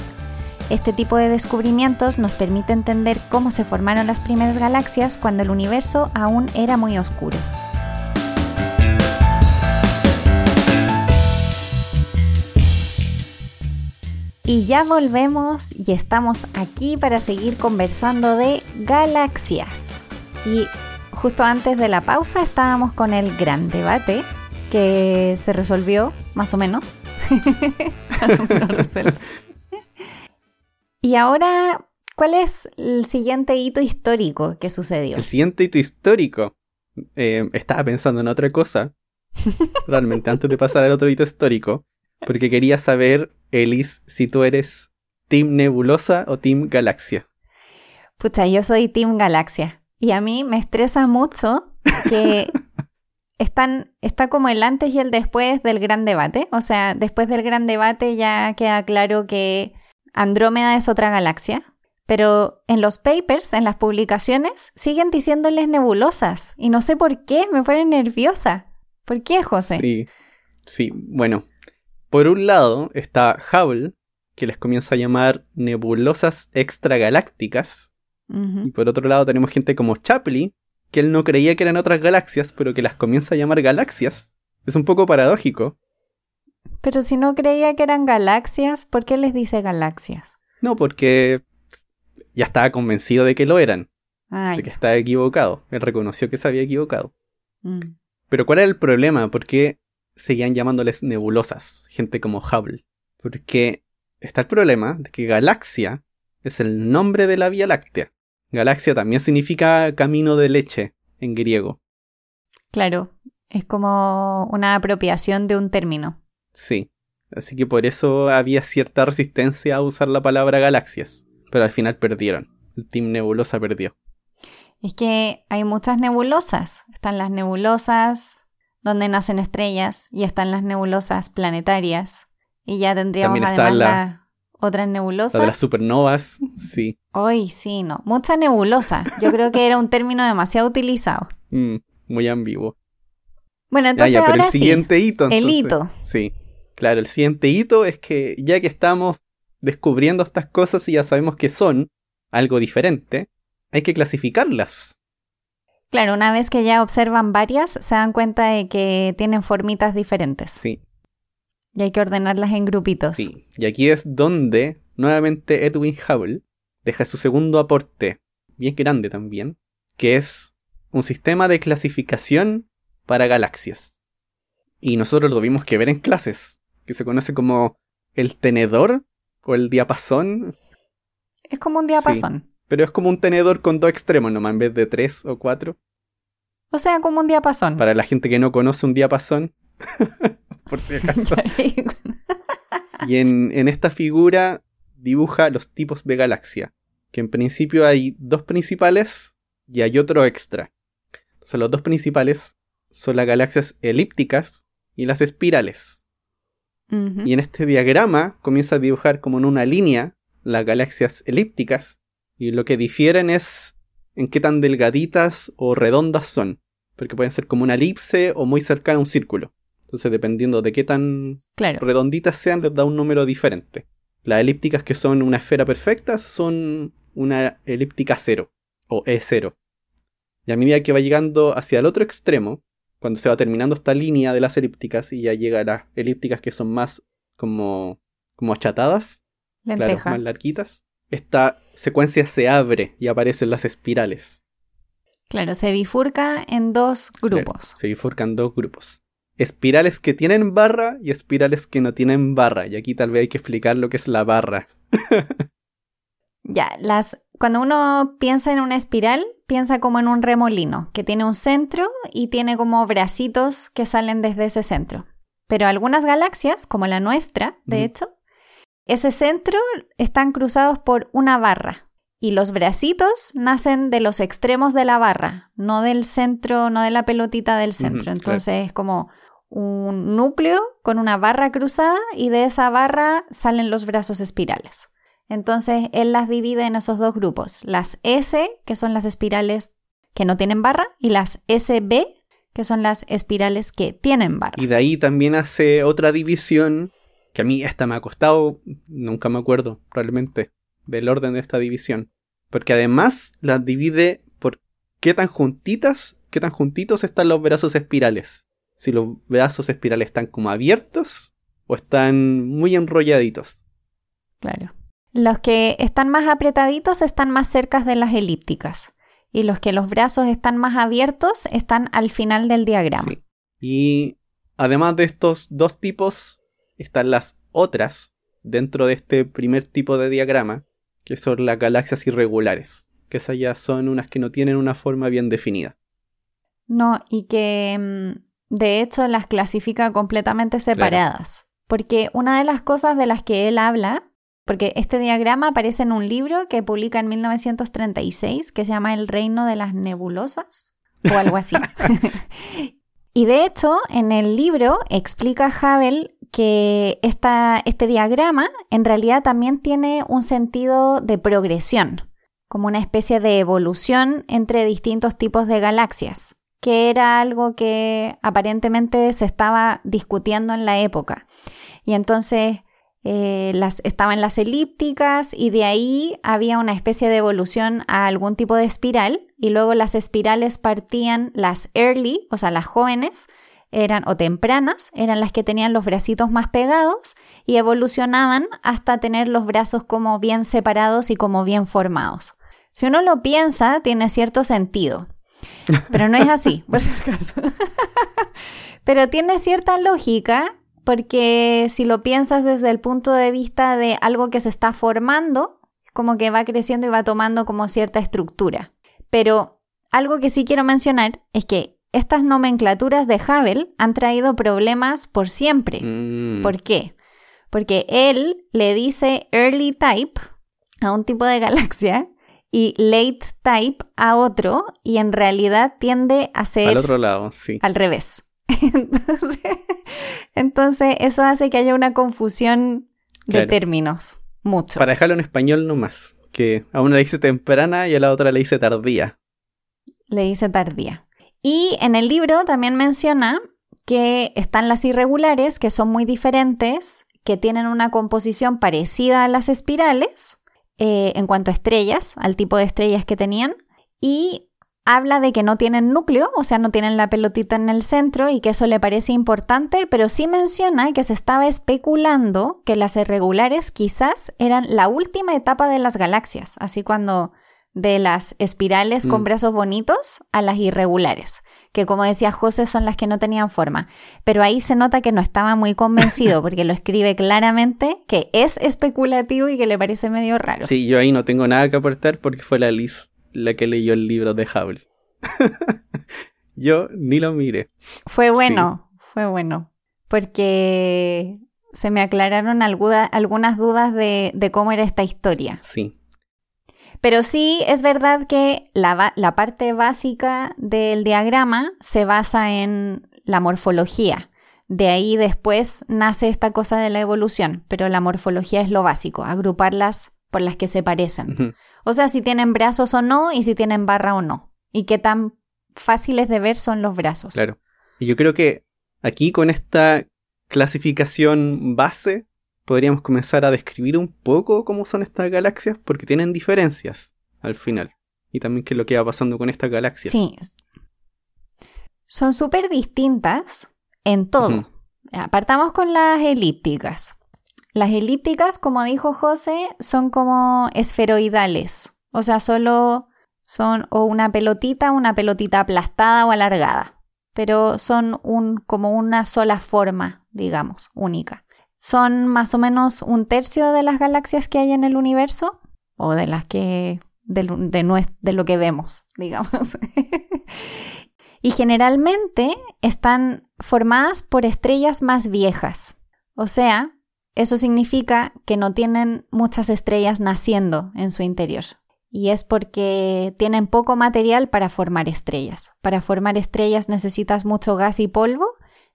A: Este tipo de descubrimientos nos permite entender cómo se formaron las primeras galaxias cuando el universo aún era muy oscuro. Y ya volvemos y estamos aquí para seguir conversando de galaxias. Y justo antes de la pausa estábamos con el gran debate que se resolvió, más o menos. y ahora, ¿cuál es el siguiente hito histórico que sucedió?
B: El siguiente hito histórico. Eh, estaba pensando en otra cosa. Realmente, antes de pasar al otro hito histórico. Porque quería saber, Elis, si tú eres Team Nebulosa o Team Galaxia.
A: Pucha, yo soy Team Galaxia. Y a mí me estresa mucho que están, está como el antes y el después del gran debate. O sea, después del gran debate ya queda claro que Andrómeda es otra galaxia. Pero en los papers, en las publicaciones, siguen diciéndoles nebulosas. Y no sé por qué, me pone nerviosa. ¿Por qué, José?
B: Sí, sí, bueno, por un lado está Hubble, que les comienza a llamar nebulosas extragalácticas. Y por otro lado tenemos gente como Chapley, que él no creía que eran otras galaxias, pero que las comienza a llamar galaxias. Es un poco paradójico.
A: Pero si no creía que eran galaxias, ¿por qué les dice galaxias?
B: No, porque ya estaba convencido de que lo eran,
A: Ay,
B: de que estaba equivocado. Él reconoció que se había equivocado.
A: mm.
B: Pero ¿cuál era el problema? ¿Por qué seguían llamándoles nebulosas? Gente como Hubble. Porque está el problema de que galaxia es el nombre de la Vía Láctea. Galaxia también significa camino de leche en griego.
A: Claro, es como una apropiación de un término.
B: Sí. Así que por eso había cierta resistencia a usar la palabra galaxias. Pero al final perdieron. El Team Nebulosa perdió.
A: Es que hay muchas nebulosas. Están las nebulosas donde nacen estrellas y están las nebulosas planetarias. Y ya tendríamos además
B: la-
A: otras
B: La
A: nebulosas.
B: de las supernovas, sí.
A: Hoy sí, no. Mucha nebulosa. Yo creo que era un término demasiado utilizado.
B: Mm, muy ambiguo.
A: Bueno, entonces
B: ya,
A: ahora
B: el siguiente hito.
A: El
B: entonces-
A: hito.
B: Sí. Claro, el siguiente hito es que ya que estamos descubriendo estas cosas y ya sabemos que son algo diferente, hay que clasificarlas.
A: Claro, una vez que ya observan varias, se dan cuenta de que tienen formitas diferentes.
B: Sí,
A: Y hay que ordenarlas en grupitos.
B: sí. Y aquí es donde nuevamente Edwin Hubble deja su segundo aporte, bien grande también, que es un sistema de clasificación para galaxias. Y nosotros lo tuvimos que ver en clases, que se conoce como el tenedor o el diapasón,
A: Es como un diapasón.
B: Pero es como un tenedor con dos extremos nomás en vez de tres o cuatro.
A: O sea, como un diapasón.
B: Para la gente que no conoce un diapasón, por si acaso. Y en, en esta figura dibuja los tipos de galaxia. Que en principio hay dos principales y hay otro extra. Entonces los dos principales son las galaxias elípticas y las espirales. Y en este diagrama comienza a dibujar como en una línea las galaxias elípticas. Y lo que difieren es en qué tan delgaditas o redondas son. Porque pueden ser como una elipse o muy cercana a un círculo. Entonces dependiendo de qué tan
A: Claro.
B: redonditas sean, les da un número diferente. Las elípticas que son una esfera perfecta son una elíptica cero o E0. Y a medida que va llegando hacia el otro extremo, cuando se va terminando esta línea de las elípticas y ya llega a las elípticas que son más como, como achatadas, claro,
A: Lenteja.
B: más larguitas, esta secuencia se abre y aparecen las espirales.
A: Claro, se bifurca en dos
B: Claro,
A: grupos.
B: se bifurcan dos grupos. Espirales que tienen barra y espirales que no tienen barra. Y aquí tal vez hay que explicar lo que es la barra.
A: Ya, las cuando uno piensa en una espiral, piensa como en un remolino, que tiene un centro y tiene como bracitos que salen desde ese centro. Pero algunas galaxias, como la nuestra, de hecho, ese centro están cruzados por una barra. Y los bracitos nacen de los extremos de la barra, no del centro, no de la pelotita del centro. Entonces es como un núcleo con una barra cruzada y de esa barra salen los brazos espirales. Entonces él las divide en esos dos grupos, las S, que son las espirales que no tienen barra, y las SB, que son las espirales que tienen barra.
B: Y de ahí también hace otra división, que a mí esta me ha costado, nunca me acuerdo realmente del orden de esta división. Porque además las divide por qué tan juntitas, qué tan juntitos están los brazos espirales. Si los brazos espirales están como abiertos o están muy enrolladitos.
A: Claro. Los que están más apretaditos están más cerca de las elípticas. Y los que los brazos están más abiertos están al final del diagrama.
B: Sí. Y además de estos dos tipos, están las otras dentro de este primer tipo de diagrama, que son las galaxias irregulares, que esas ya son unas que no tienen una forma bien definida.
A: No, y que mm, de hecho las clasifica completamente separadas. Porque una de las cosas de las que él habla, porque este diagrama aparece en un libro que publica en 1936 que se llama El reino de las nebulosas o algo así. y de hecho, en el libro explica Hubble que este diagrama en realidad también tiene un sentido de progresión, como una especie de evolución entre distintos tipos de galaxias que era algo que aparentemente se estaba discutiendo en la época. Y entonces eh, las, estaban las elípticas y de ahí había una especie de evolución a algún tipo de espiral y luego las espirales partían las early, o sea, las jóvenes, eran o tempranas, eran las que tenían los bracitos más pegados y evolucionaban hasta tener los brazos como bien separados y como bien formados. Si uno lo piensa, tiene cierto sentido, pero no es así, por si acaso. pero tiene cierta lógica porque si lo piensas desde el punto de vista de algo que se está formando, como que va creciendo y va tomando como cierta estructura. Pero algo que sí quiero mencionar es que estas nomenclaturas de Hubble han traído problemas por siempre.
B: Mm.
A: ¿Por qué? Porque él le dice early type a un tipo de galaxia y late type a otro y en realidad tiende a ser
B: Al otro lado, sí.
A: al revés. Entonces, entonces, eso hace que haya una confusión de
B: Claro.
A: términos. Mucho.
B: Para dejarlo en español nomás. Que a una le dice temprana y a la otra le dice tardía.
A: Le dice tardía. Y en el libro también menciona que están las irregulares, que son muy diferentes, que tienen una composición parecida a las espirales eh, en cuanto a estrellas, al tipo de estrellas que tenían, y habla de que no tienen núcleo, o sea, no tienen la pelotita en el centro y que eso le parece importante, pero sí menciona que se estaba especulando que las irregulares quizás eran la última etapa de las galaxias, así cuando de las espirales con
B: Mm.
A: brazos bonitos a las irregulares, que como decía José son las que no tenían forma. Pero ahí se nota que no estaba muy convencido porque lo escribe claramente que es especulativo y que le parece medio raro.
B: Sí, yo ahí no tengo nada que aportar porque fue la Liz la que leyó el libro de Hubble. yo ni lo miré.
A: Fue bueno, fue bueno, porque se me aclararon alguna- algunas dudas de, de cómo era esta historia.
B: Sí.
A: Pero sí es verdad que la, la parte básica del diagrama se basa en la morfología. De ahí después nace esta cosa de la evolución, pero la morfología es lo básico, agruparlas por las que se parecen. O sea, si tienen brazos o no y si tienen barra o no. Y qué tan fáciles de ver son los brazos.
B: Claro. Y yo creo que aquí con esta clasificación base podríamos comenzar a describir un poco cómo son estas galaxias porque tienen diferencias al final. Y también qué es lo que va pasando con estas galaxias.
A: Sí. Son súper distintas en todo.
B: Ujú.
A: Apartamos con las elípticas. Las elípticas, como dijo José, son como esferoidales. O sea, solo son o una pelotita, una pelotita aplastada o alargada. Pero son un, como una sola forma, digamos, única. Son más o menos un tercio de las galaxias que hay en el universo. O de las que. de, lo- que vemos, digamos. y generalmente están formadas por estrellas más viejas. O sea, eso significa que no tienen muchas estrellas naciendo en su interior. Y es porque tienen poco material para formar estrellas. Para formar estrellas necesitas mucho gas y polvo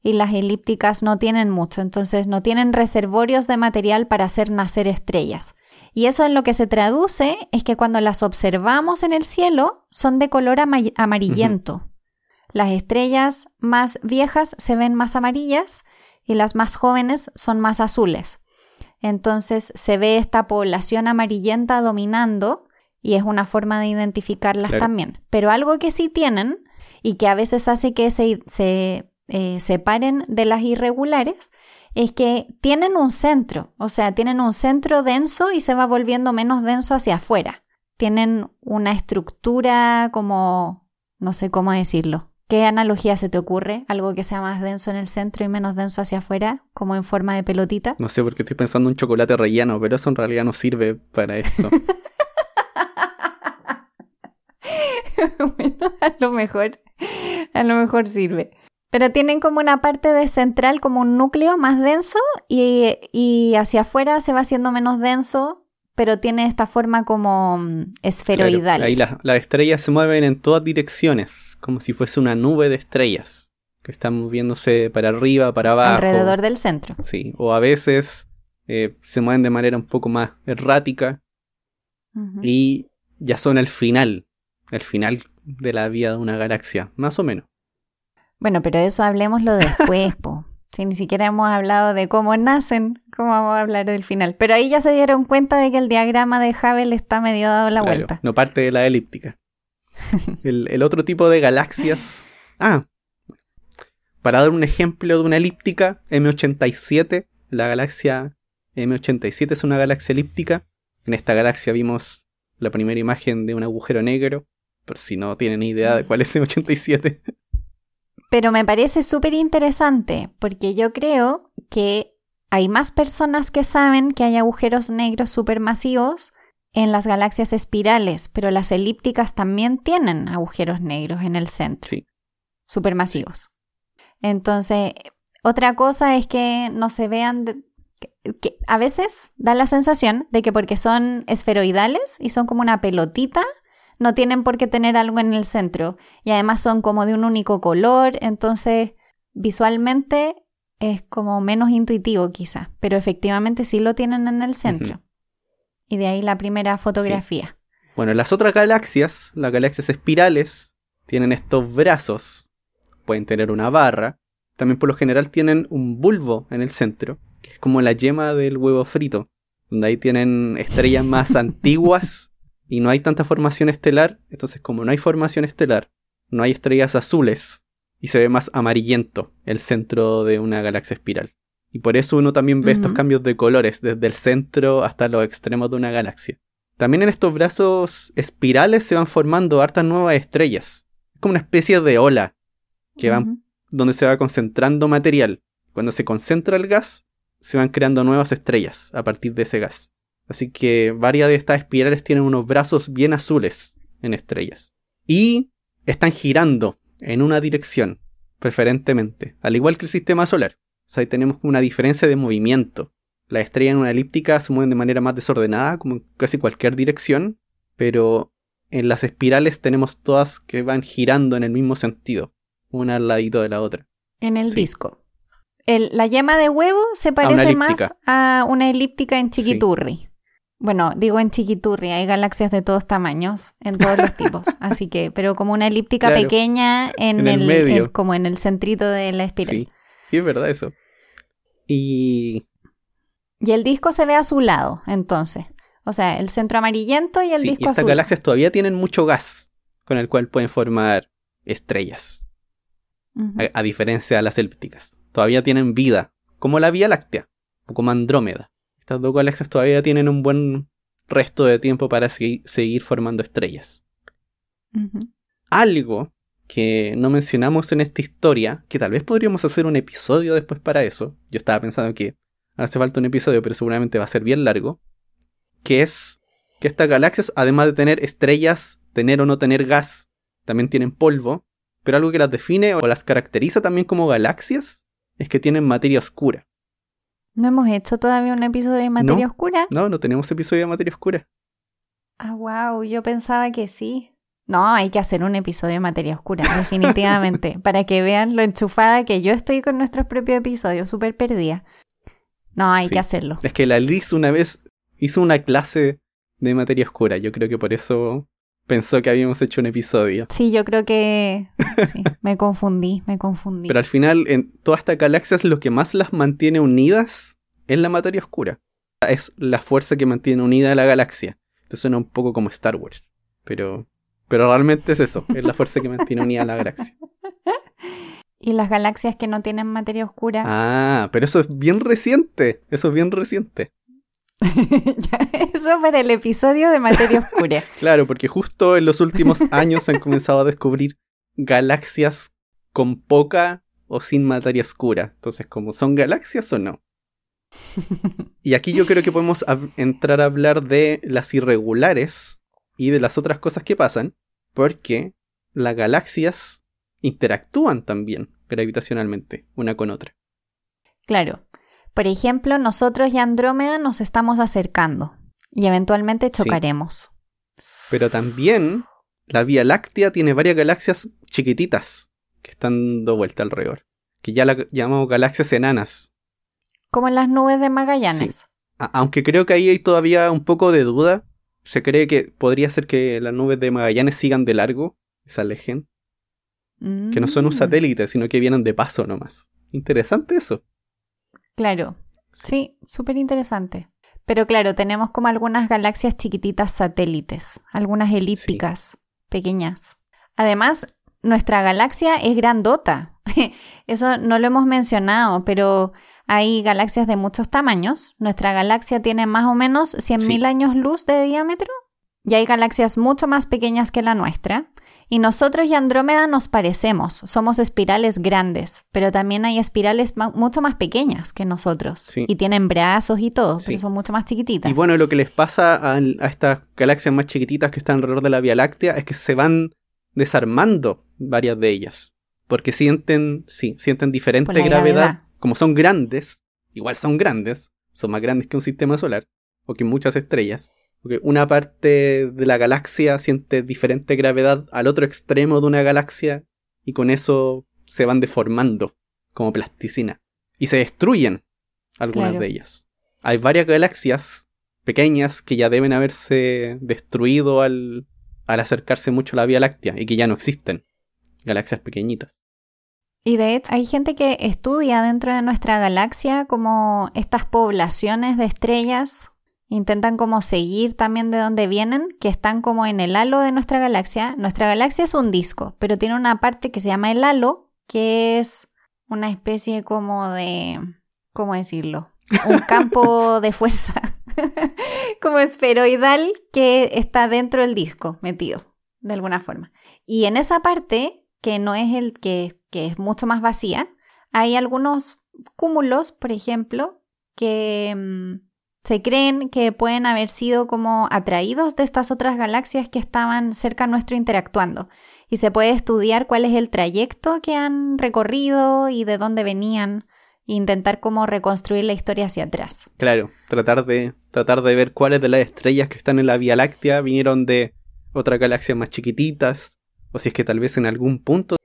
A: y las elípticas no tienen mucho, entonces no tienen reservorios de material para hacer nacer estrellas. Y eso en lo que se traduce es que cuando las observamos en el cielo son de color ama- amarillento. Las estrellas más viejas se ven más amarillas y las más jóvenes son más azules. Entonces se ve esta población amarillenta dominando y es una forma de identificarlas
B: Claro.
A: también. Pero algo que sí tienen y que a veces hace que se, se eh, separen de las irregulares es que tienen un centro, o sea, tienen un centro denso y se va volviendo menos denso hacia afuera. Tienen una estructura como, no sé cómo decirlo. ¿Qué analogía se te ocurre? Algo que sea más denso en el centro y menos denso hacia afuera, como en forma de pelotita.
B: No sé por qué estoy pensando en un chocolate relleno, pero eso en realidad no sirve para esto.
A: bueno, a lo mejor, a lo mejor sirve. Pero tienen como una parte de central, como un núcleo más denso y, y hacia afuera se va haciendo menos denso, pero tiene esta forma como mm, esferoidal.
B: Claro, ahí las, las estrellas se mueven en todas direcciones, como si fuese una nube de estrellas, que están moviéndose para arriba, para abajo.
A: alrededor del centro.
B: Sí, o a veces eh, se mueven de manera un poco más errática y ya son el final, el final de la vida de una galaxia, más o menos.
A: Bueno, pero eso hablemoslo después, po. Si ni siquiera hemos hablado de cómo nacen ¿Cómo vamos a hablar del final? Pero ahí ya se dieron cuenta de que el diagrama de Hubble está medio dado la
B: Claro,
A: vuelta.
B: no parte de la elíptica. el, el otro tipo de galaxias. Ah, para dar un ejemplo de una elíptica, M87, la galaxia M87 es una galaxia elíptica. En esta galaxia vimos la primera imagen de un agujero negro, por si no tienen idea de cuál es M87.
A: Pero me parece súper interesante porque yo creo que hay más personas que saben que hay agujeros negros supermasivos en las galaxias espirales, pero las elípticas también tienen agujeros negros en el centro,
B: Sí,
A: supermasivos. Entonces, otra cosa es que no se vean... de- que- que a veces da la sensación de que porque son esferoidales y son como una pelotita, no tienen por qué tener algo en el centro. Y además son como de un único color, entonces visualmente es como menos intuitivo quizá, pero efectivamente sí lo tienen en el centro. Y de ahí la primera fotografía.
B: Bueno, las otras galaxias, las galaxias espirales, tienen estos brazos. Pueden tener una barra. También por lo general tienen un bulbo en el centro, que es como la yema del huevo frito, donde ahí tienen estrellas más antiguas y no hay tanta formación estelar. Entonces, como no hay formación estelar, no hay estrellas azules y se ve más amarillento el centro de una galaxia espiral. Y por eso uno también ve estos cambios de colores desde el centro hasta los extremos de una galaxia. También en estos brazos espirales se van formando hartas nuevas estrellas. Es como una especie de ola que van, donde se va concentrando material. Cuando se concentra el gas, se van creando nuevas estrellas a partir de ese gas. Así que varias de estas espirales tienen unos brazos bien azules en estrellas. Y están girando en una dirección, preferentemente, al igual que el sistema solar. O sea, ahí tenemos una diferencia de movimiento. Las estrellas en una elíptica se mueven de manera más desordenada, como en casi cualquier dirección, pero en las espirales tenemos todas que van girando en el mismo sentido, una al ladito de la otra.
A: En el
B: Sí.
A: disco. El- la yema de huevo se parece más a una elíptica en Chiquiturri. Bueno, digo en Chiquiturri, hay galaxias de todos tamaños, en todos los tipos. Así que, pero como una elíptica
B: Claro.
A: pequeña en,
B: En el
A: el,
B: medio.
A: en- como en el centrito de la espiral.
B: Sí, sí, es verdad eso. Y
A: Y el disco se ve azulado, entonces. O sea, el centro amarillento y el
B: Sí, y
A: disco
B: estas
A: azul.
B: galaxias todavía tienen mucho gas con el cual pueden formar estrellas, a, a diferencia de las elípticas. Todavía tienen vida, como la Vía Láctea o como Andrómeda. Estas dos galaxias todavía tienen un buen resto de tiempo para segui- seguir formando estrellas. Algo que no mencionamos en esta historia, que tal vez podríamos hacer un episodio después para eso. Yo estaba pensando que hace falta un episodio, pero seguramente va a ser bien largo. Que es que estas galaxias, además de tener estrellas, tener o no tener gas, también tienen polvo. Pero algo que las define o las caracteriza también como galaxias es que tienen materia oscura.
A: ¿No hemos hecho todavía un episodio de materia
B: No.
A: oscura?
B: No, no tenemos episodio de materia oscura.
A: Ah, wow, yo pensaba que sí. No, hay que hacer un episodio de materia oscura, definitivamente, para que vean lo enchufada que yo estoy con nuestros propios episodios, súper perdida. No, hay
B: Sí.
A: que hacerlo.
B: Es que la Liz una vez hizo una clase de materia oscura. Yo creo que por eso pensó que habíamos hecho un episodio.
A: Sí, yo creo que sí, me confundí, me confundí.
B: Pero al final, en todas estas galaxias, lo que más las mantiene unidas es la materia oscura. Es la fuerza que mantiene unida a la galaxia. Esto suena un poco como Star Wars. Pero, pero realmente es eso. Es la fuerza que mantiene unida a la galaxia.
A: Y las galaxias que no tienen materia oscura.
B: Ah, pero eso es bien reciente. Eso es bien reciente.
A: Eso para el episodio de materia oscura.
B: Claro, porque justo en los últimos años se han comenzado a descubrir galaxias con poca o sin materia oscura. Entonces, como son galaxias o no. Y aquí yo creo que podemos entrar a hablar de las irregulares y de las otras cosas que pasan, porque las galaxias interactúan también gravitacionalmente una con otra.
A: Claro. Por ejemplo, nosotros y Andrómeda nos estamos acercando y eventualmente chocaremos.
B: Pero también la Vía Láctea tiene varias galaxias chiquititas que están dando vuelta alrededor, que ya la llamamos galaxias enanas.
A: Como en las nubes de Magallanes.
B: Aunque creo que ahí hay todavía un poco de duda, se cree que podría ser que las nubes de Magallanes sigan de largo, se alejen, que no son un
A: Mm,
B: satélite, sino que vienen de paso nomás. Interesante eso.
A: Claro. Sí, súper interesante. Pero claro, tenemos como algunas galaxias chiquititas satélites, algunas elípticas pequeñas. Además, nuestra galaxia es grandota. Eso no lo hemos mencionado, pero hay galaxias de muchos tamaños. Nuestra galaxia tiene más o menos 100.000 años luz de diámetro y hay galaxias mucho más pequeñas que la nuestra. Y nosotros y Andrómeda nos parecemos, somos espirales grandes, pero también hay espirales mucho más pequeñas que nosotros. Y tienen brazos y todo, pero son mucho más chiquititas.
B: Y bueno, lo que les pasa a, a, estas galaxias más chiquititas que están alrededor de la Vía Láctea es que se van desarmando varias de ellas. Porque sienten, sí, sienten diferente gravedad. Como son grandes, igual son grandes, son más grandes que un sistema solar, o que muchas estrellas. Porque una parte de la galaxia siente diferente gravedad al otro extremo de una galaxia y con eso se van deformando como plasticina. Y se destruyen algunas de ellas. Hay varias galaxias pequeñas que ya deben haberse destruido al, al acercarse mucho a la Vía Láctea y que ya no existen. Galaxias pequeñitas.
A: Y de hecho hay gente que estudia dentro de nuestra galaxia como estas poblaciones de estrellas intentan como seguir también de dónde vienen, que están como en el halo de nuestra galaxia. Nuestra galaxia es un disco, pero tiene una parte que se llama el halo, que es una especie como de, ¿cómo decirlo? Un campo de fuerza, como esferoidal que está dentro del disco, metido, de alguna forma. Y en esa parte, que no es el que, que es mucho más vacía, hay algunos cúmulos, por ejemplo, que mm, se creen que pueden haber sido como atraídos de estas otras galaxias que estaban cerca nuestro interactuando. Y se puede estudiar cuál es el trayecto que han recorrido y de dónde venían. E intentar como reconstruir la historia hacia atrás.
B: Claro, tratar de, tratar de ver cuáles de las estrellas que están en la Vía Láctea vinieron de otras galaxias más chiquititas. O si es que tal vez en algún punto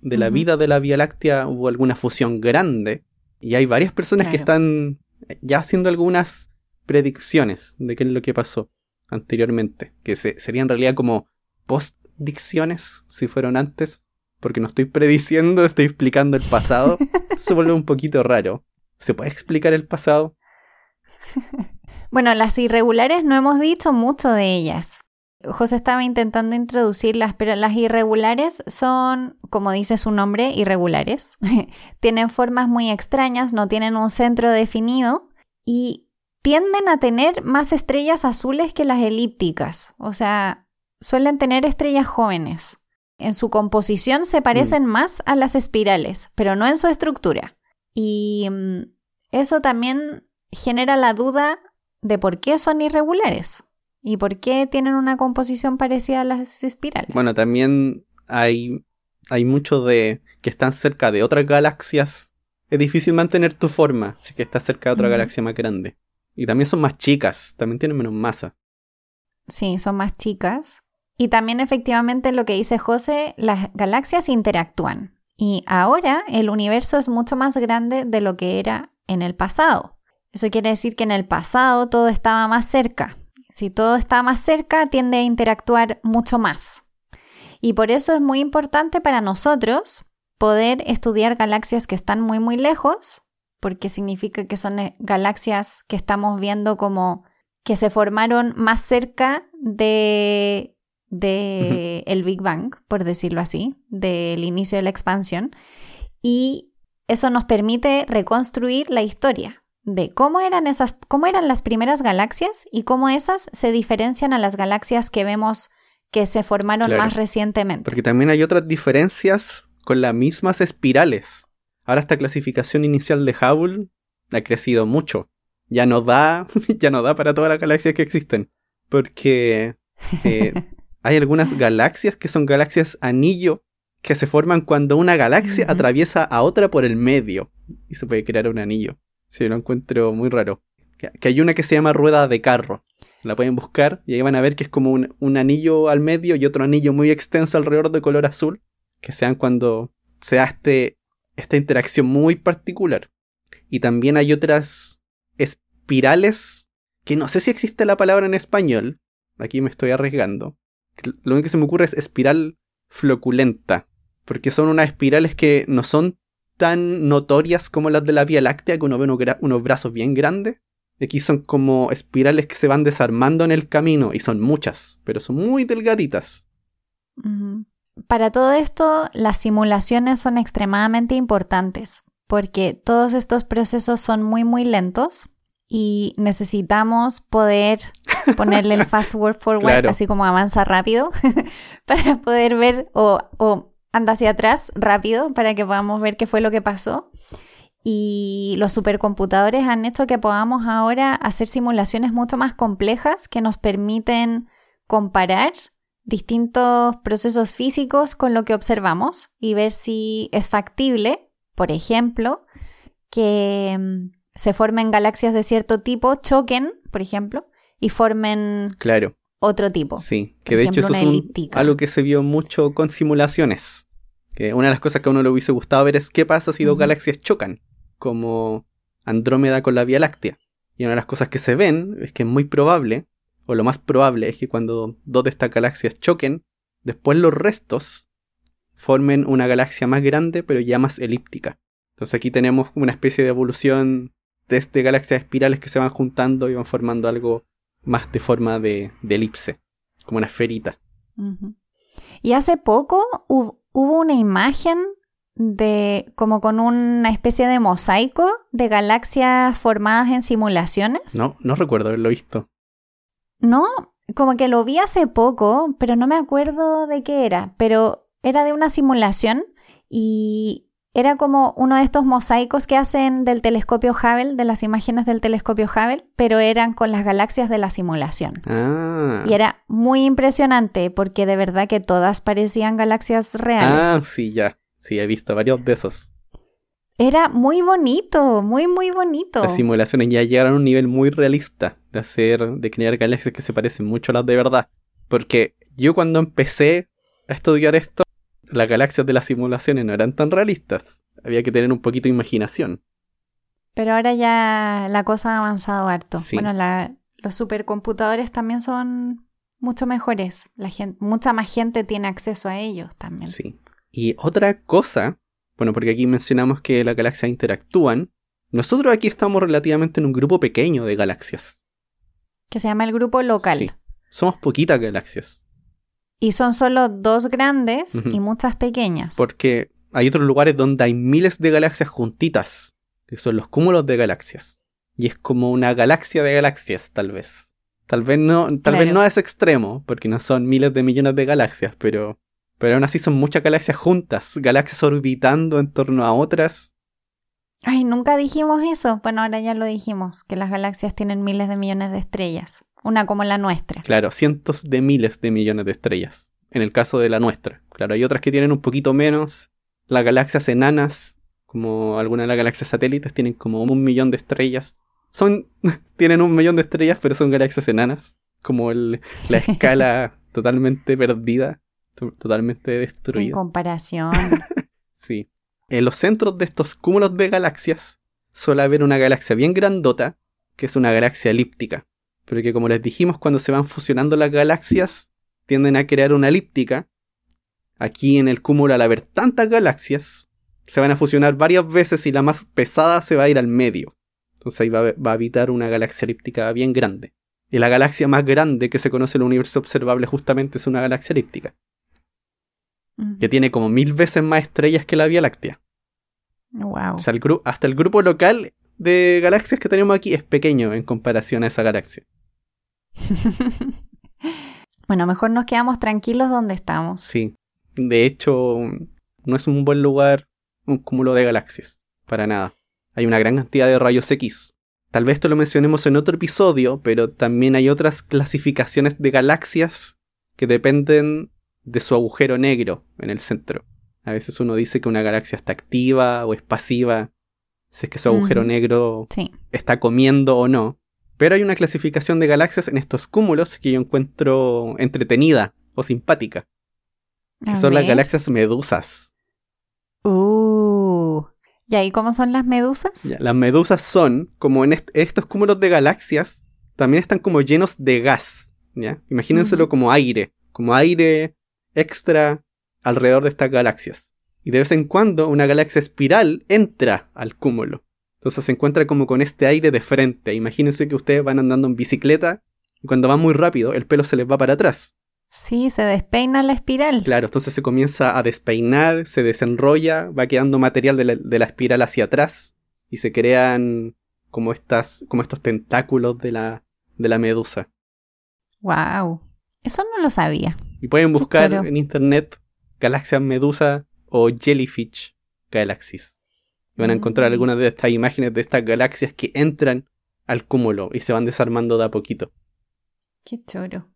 B: de la vida de la Vía Láctea hubo alguna fusión grande. Y hay varias personas que están ya haciendo algunas predicciones de qué es lo que pasó anteriormente, que se, serían en realidad como postdicciones si fueron antes, porque no estoy prediciendo, estoy explicando el pasado. Eso vuelve un poquito raro. ¿Se puede explicar el pasado?
A: Bueno, las irregulares no hemos dicho mucho de ellas. José estaba intentando introducirlas, pero las irregulares son, como dice su nombre, irregulares. tienen formas muy extrañas, no tienen un centro definido y tienden a tener más estrellas azules que las elípticas, o sea, suelen tener estrellas jóvenes. En su composición se parecen mm. más a las espirales, pero no en su estructura. Y mm, eso también genera la duda de por qué son irregulares y por qué tienen una composición parecida a las espirales.
B: Bueno, también hay, hay mucho de que están cerca de otras galaxias. Es difícil mantener tu forma si que estás cerca de otra galaxia más grande. Y también son más chicas, también tienen menos masa.
A: Sí, son más chicas. Y también efectivamente lo que dice José, las galaxias interactúan. Y ahora el universo es mucho más grande de lo que era en el pasado. Eso quiere decir que en el pasado todo estaba más cerca. Si todo está más cerca, tiende a interactuar mucho más. Y por eso es muy importante para nosotros poder estudiar galaxias que están muy muy lejos porque significa que son eh, galaxias que estamos viendo como que se formaron más cerca de, de el Big Bang, por decirlo así, del inicio de la expansión. Y eso nos permite reconstruir la historia de cómo eran esas, cómo eran las primeras galaxias y cómo esas se diferencian a las galaxias que vemos que se formaron más recientemente.
B: Porque también hay otras diferencias con las mismas espirales. Ahora esta clasificación inicial de Hubble ha crecido mucho. Ya no da, ya no da para todas las galaxias que existen. Porque eh, hay algunas galaxias que son galaxias anillo que se forman cuando una galaxia atraviesa a otra por el medio y se puede crear un anillo. Sí, lo encuentro muy raro. Que hay una que se llama rueda de carro. La pueden buscar y ahí van a ver que es como un, un anillo al medio y otro anillo muy extenso alrededor de color azul. Que sean cuando sea este esta interacción muy particular. Y también hay otras espirales que no sé si existe la palabra en español. Aquí me estoy arriesgando. Lo único que se me ocurre es espiral floculenta. Porque son unas espirales que no son tan notorias como las de la Vía Láctea, que uno ve unos, brazos bien grandes. Aquí son como espirales que se van desarmando en el camino y son muchas, pero son muy delgaditas.
A: Para todo esto, las simulaciones son extremadamente importantes porque todos estos procesos son muy, muy lentos y necesitamos poder ponerle el fast word forward, así como avanza rápido, para poder ver o, o anda hacia atrás rápido para que podamos ver qué fue lo que pasó. Y los supercomputadores han hecho que podamos ahora hacer simulaciones mucho más complejas que nos permiten comparar distintos procesos físicos con lo que observamos y ver si es factible, por ejemplo, que mm, se formen galaxias de cierto tipo, choquen, por ejemplo, y formen
B: claro.
A: otro tipo.
B: Sí, que de hecho eso es algo que se vio mucho con simulaciones. Que una de las cosas que a uno le hubiese gustado ver es qué pasa si dos galaxias chocan, como Andrómeda con la Vía Láctea. Y una de las cosas que se ven es que es muy probable o lo más probable es que cuando dos de estas galaxias choquen, después los restos formen una galaxia más grande pero ya más elíptica. Entonces aquí tenemos una especie de evolución desde galaxias espirales que se van juntando y van formando algo más de forma de, elipse, como una esferita.
A: Y hace poco hubo una imagen de como con una especie de mosaico de galaxias formadas en simulaciones.
B: No, no recuerdo haberlo visto.
A: No, como que lo vi hace poco, pero no me acuerdo de qué era, pero era de una simulación y era como uno de estos mosaicos que hacen del telescopio Hubble, de las imágenes del telescopio Hubble, pero eran con las galaxias de la simulación.
B: Ah.
A: Y era muy impresionante porque de verdad que todas parecían galaxias reales.
B: Ah, sí, ya. Sí, he visto varios de esos.
A: Era muy bonito, muy, muy bonito.
B: Las simulaciones ya llegaron a un nivel muy realista de hacer, de crear galaxias que se parecen mucho a las de verdad. Porque yo cuando empecé a estudiar esto, las galaxias de las simulaciones no eran tan realistas. Había que tener un poquito de imaginación.
A: Pero ahora ya la cosa ha avanzado harto. Bueno, los supercomputadores también son mucho mejores. La gente, mucha más gente tiene acceso a ellos también.
B: Sí. Y otra cosa bueno, porque aquí mencionamos que las galaxias interactúan. Nosotros aquí estamos relativamente en un grupo pequeño de galaxias.
A: Que se llama el grupo local. Sí.
B: Somos poquitas galaxias.
A: Y son solo dos grandes y muchas pequeñas.
B: Porque hay otros lugares donde hay miles de galaxias juntitas, que son los cúmulos de galaxias. Y es como una galaxia de galaxias, tal vez. Tal vez no, tal vez no a ese extremo, porque no son miles de millones de galaxias, pero pero aún así son muchas galaxias juntas, galaxias orbitando en torno a otras.
A: Ay, nunca dijimos eso. Bueno, ahora ya lo dijimos, que las galaxias tienen miles de millones de estrellas, una como la nuestra.
B: Claro, cientos de miles de millones de estrellas, en el caso de la nuestra. Claro, hay otras que tienen un poquito menos. Las galaxias enanas, como algunas de las galaxias satélites, tienen como un millón de estrellas. Son, tienen un millón de estrellas, pero son galaxias enanas, como la escala totalmente perdida totalmente destruida. En
A: comparación.
B: sí. En los centros de estos cúmulos de galaxias suele haber una galaxia bien grandota, que es una galaxia elíptica. Pero que como les dijimos, cuando se van fusionando las galaxias, tienden a crear una elíptica. Aquí en el cúmulo, al haber tantas galaxias, se van a fusionar varias veces y la más pesada se va a ir al medio. Entonces ahí va, va a habitar una galaxia elíptica bien grande. Y la galaxia más grande que se conoce en el universo observable justamente es una galaxia elíptica que tiene como mil veces más estrellas que la Vía Láctea.
A: Wow.
B: O sea, hasta el grupo local de galaxias que tenemos aquí es pequeño en comparación a esa galaxia.
A: bueno, mejor nos quedamos tranquilos donde estamos.
B: Sí. De hecho, no es un buen lugar un cúmulo de galaxias. Para nada. Hay una gran cantidad de rayos X. Tal vez esto lo mencionemos en otro episodio, pero también hay otras clasificaciones de galaxias que dependen de su agujero negro en el centro. A veces uno dice que una galaxia está activa o es pasiva, si es que su agujero negro está comiendo o no. Pero hay una clasificación de galaxias en estos cúmulos que yo encuentro entretenida o simpática. Que son las galaxias medusas.
A: Uh. ¿Y ahí cómo son las medusas?
B: las medusas son, como en estos cúmulos de galaxias, también están como llenos de gas. ¿ya? Imagínenselo como aire. Como aire extra alrededor de estas galaxias. y de vez en cuando una galaxia espiral entra al cúmulo. Entonces se encuentra como con este aire de frente. Imagínense que ustedes van andando en bicicleta y cuando van muy rápido el pelo se les va para atrás.
A: Sí, se despeina la espiral.
B: Claro, entonces se comienza a despeinar, se desenrolla, va quedando material de la, de la espiral hacia atrás y se crean como estas, como estos tentáculos de la, de la medusa.
A: Wow, eso no lo sabía.
B: Y pueden buscar en internet galaxias medusa o jellyfish galaxies. Y van a encontrar mm. algunas de estas imágenes de estas galaxias que entran al cúmulo y se van desarmando de a poquito.
A: Qué choro.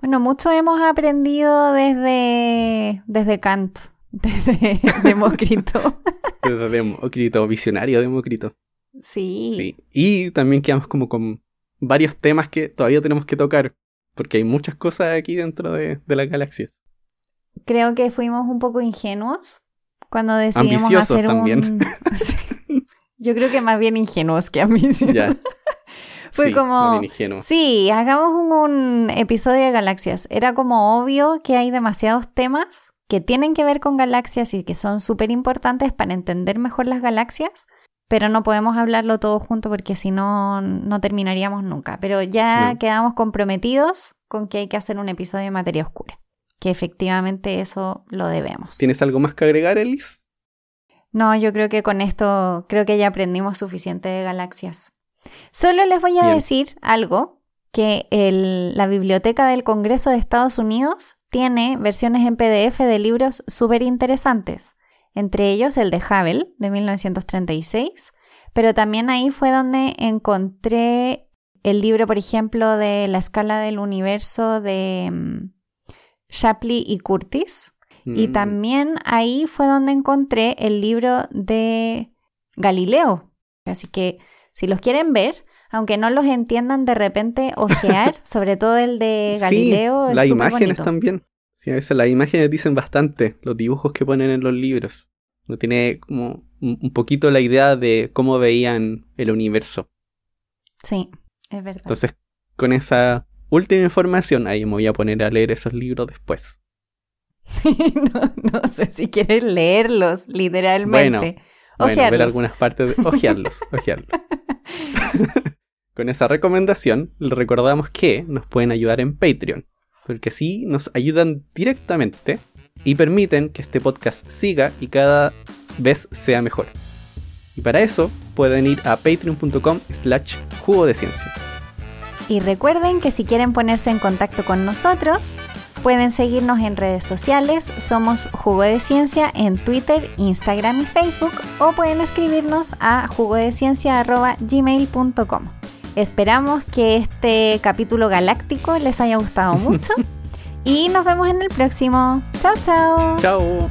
A: Bueno, mucho hemos aprendido desde, desde Kant, desde Demócrito.
B: desde Demócrito, visionario Demócrito.
A: Sí. sí.
B: Y también quedamos como con varios temas que todavía tenemos que tocar, porque hay muchas cosas aquí dentro de, las galaxias.
A: Creo que fuimos un poco ingenuos cuando decidimos hacer
B: también.
A: un... Yo creo que más bien ingenuos que ambiciosos. Ya. Fue como, sí, hagamos un, episodio de galaxias. Era como obvio que hay demasiados temas que tienen que ver con galaxias y que son súper importantes para entender mejor las galaxias, pero no podemos hablarlo todo junto porque si no, no terminaríamos nunca. Pero ya quedamos comprometidos con que hay que hacer un episodio de materia oscura, que efectivamente eso lo debemos.
B: ¿Tienes algo más que agregar, Elis?
A: No, yo creo que con esto, creo que ya aprendimos suficiente de galaxias. Solo les voy a decir algo, que la Biblioteca del Congreso de Estados Unidos tiene versiones en PDF de libros súper interesantes, entre ellos el de Hubble de 1936, pero también ahí fue donde encontré el libro, por ejemplo, de La escala del universo de mm, Shapley y Curtis. Y mm. también ahí fue donde encontré el libro de Galileo. Así que si los quieren ver, aunque no los entiendan de repente, ojear, sobre todo el de Galileo.
B: Sí, las imágenes también. Sí, a veces las imágenes dicen bastante, los dibujos que ponen en los libros. Uno tiene como un poquito la idea de cómo veían el universo.
A: Sí, es verdad.
B: Entonces, con esa última información, ahí me voy a poner a leer esos libros después.
A: no, no sé si quieres leerlos, literalmente.
B: Bueno, ver algunas partes, de... ojearlos, ojearlos. Con esa recomendación, recordamos que nos pueden ayudar en Patreon, porque así nos ayudan directamente y permiten que este podcast siga y cada vez sea mejor. Y para eso pueden ir a patreon.com slash jugo de ciencia.
A: Y recuerden que si quieren ponerse en contacto con nosotros, Pueden seguirnos en redes sociales, somos Jugo de Ciencia en Twitter, Instagram y Facebook o pueden escribirnos a jugodeciencia.gmail.com. Esperamos que este capítulo galáctico les haya gustado mucho y nos vemos en el próximo. Chao, chao.
B: Chao.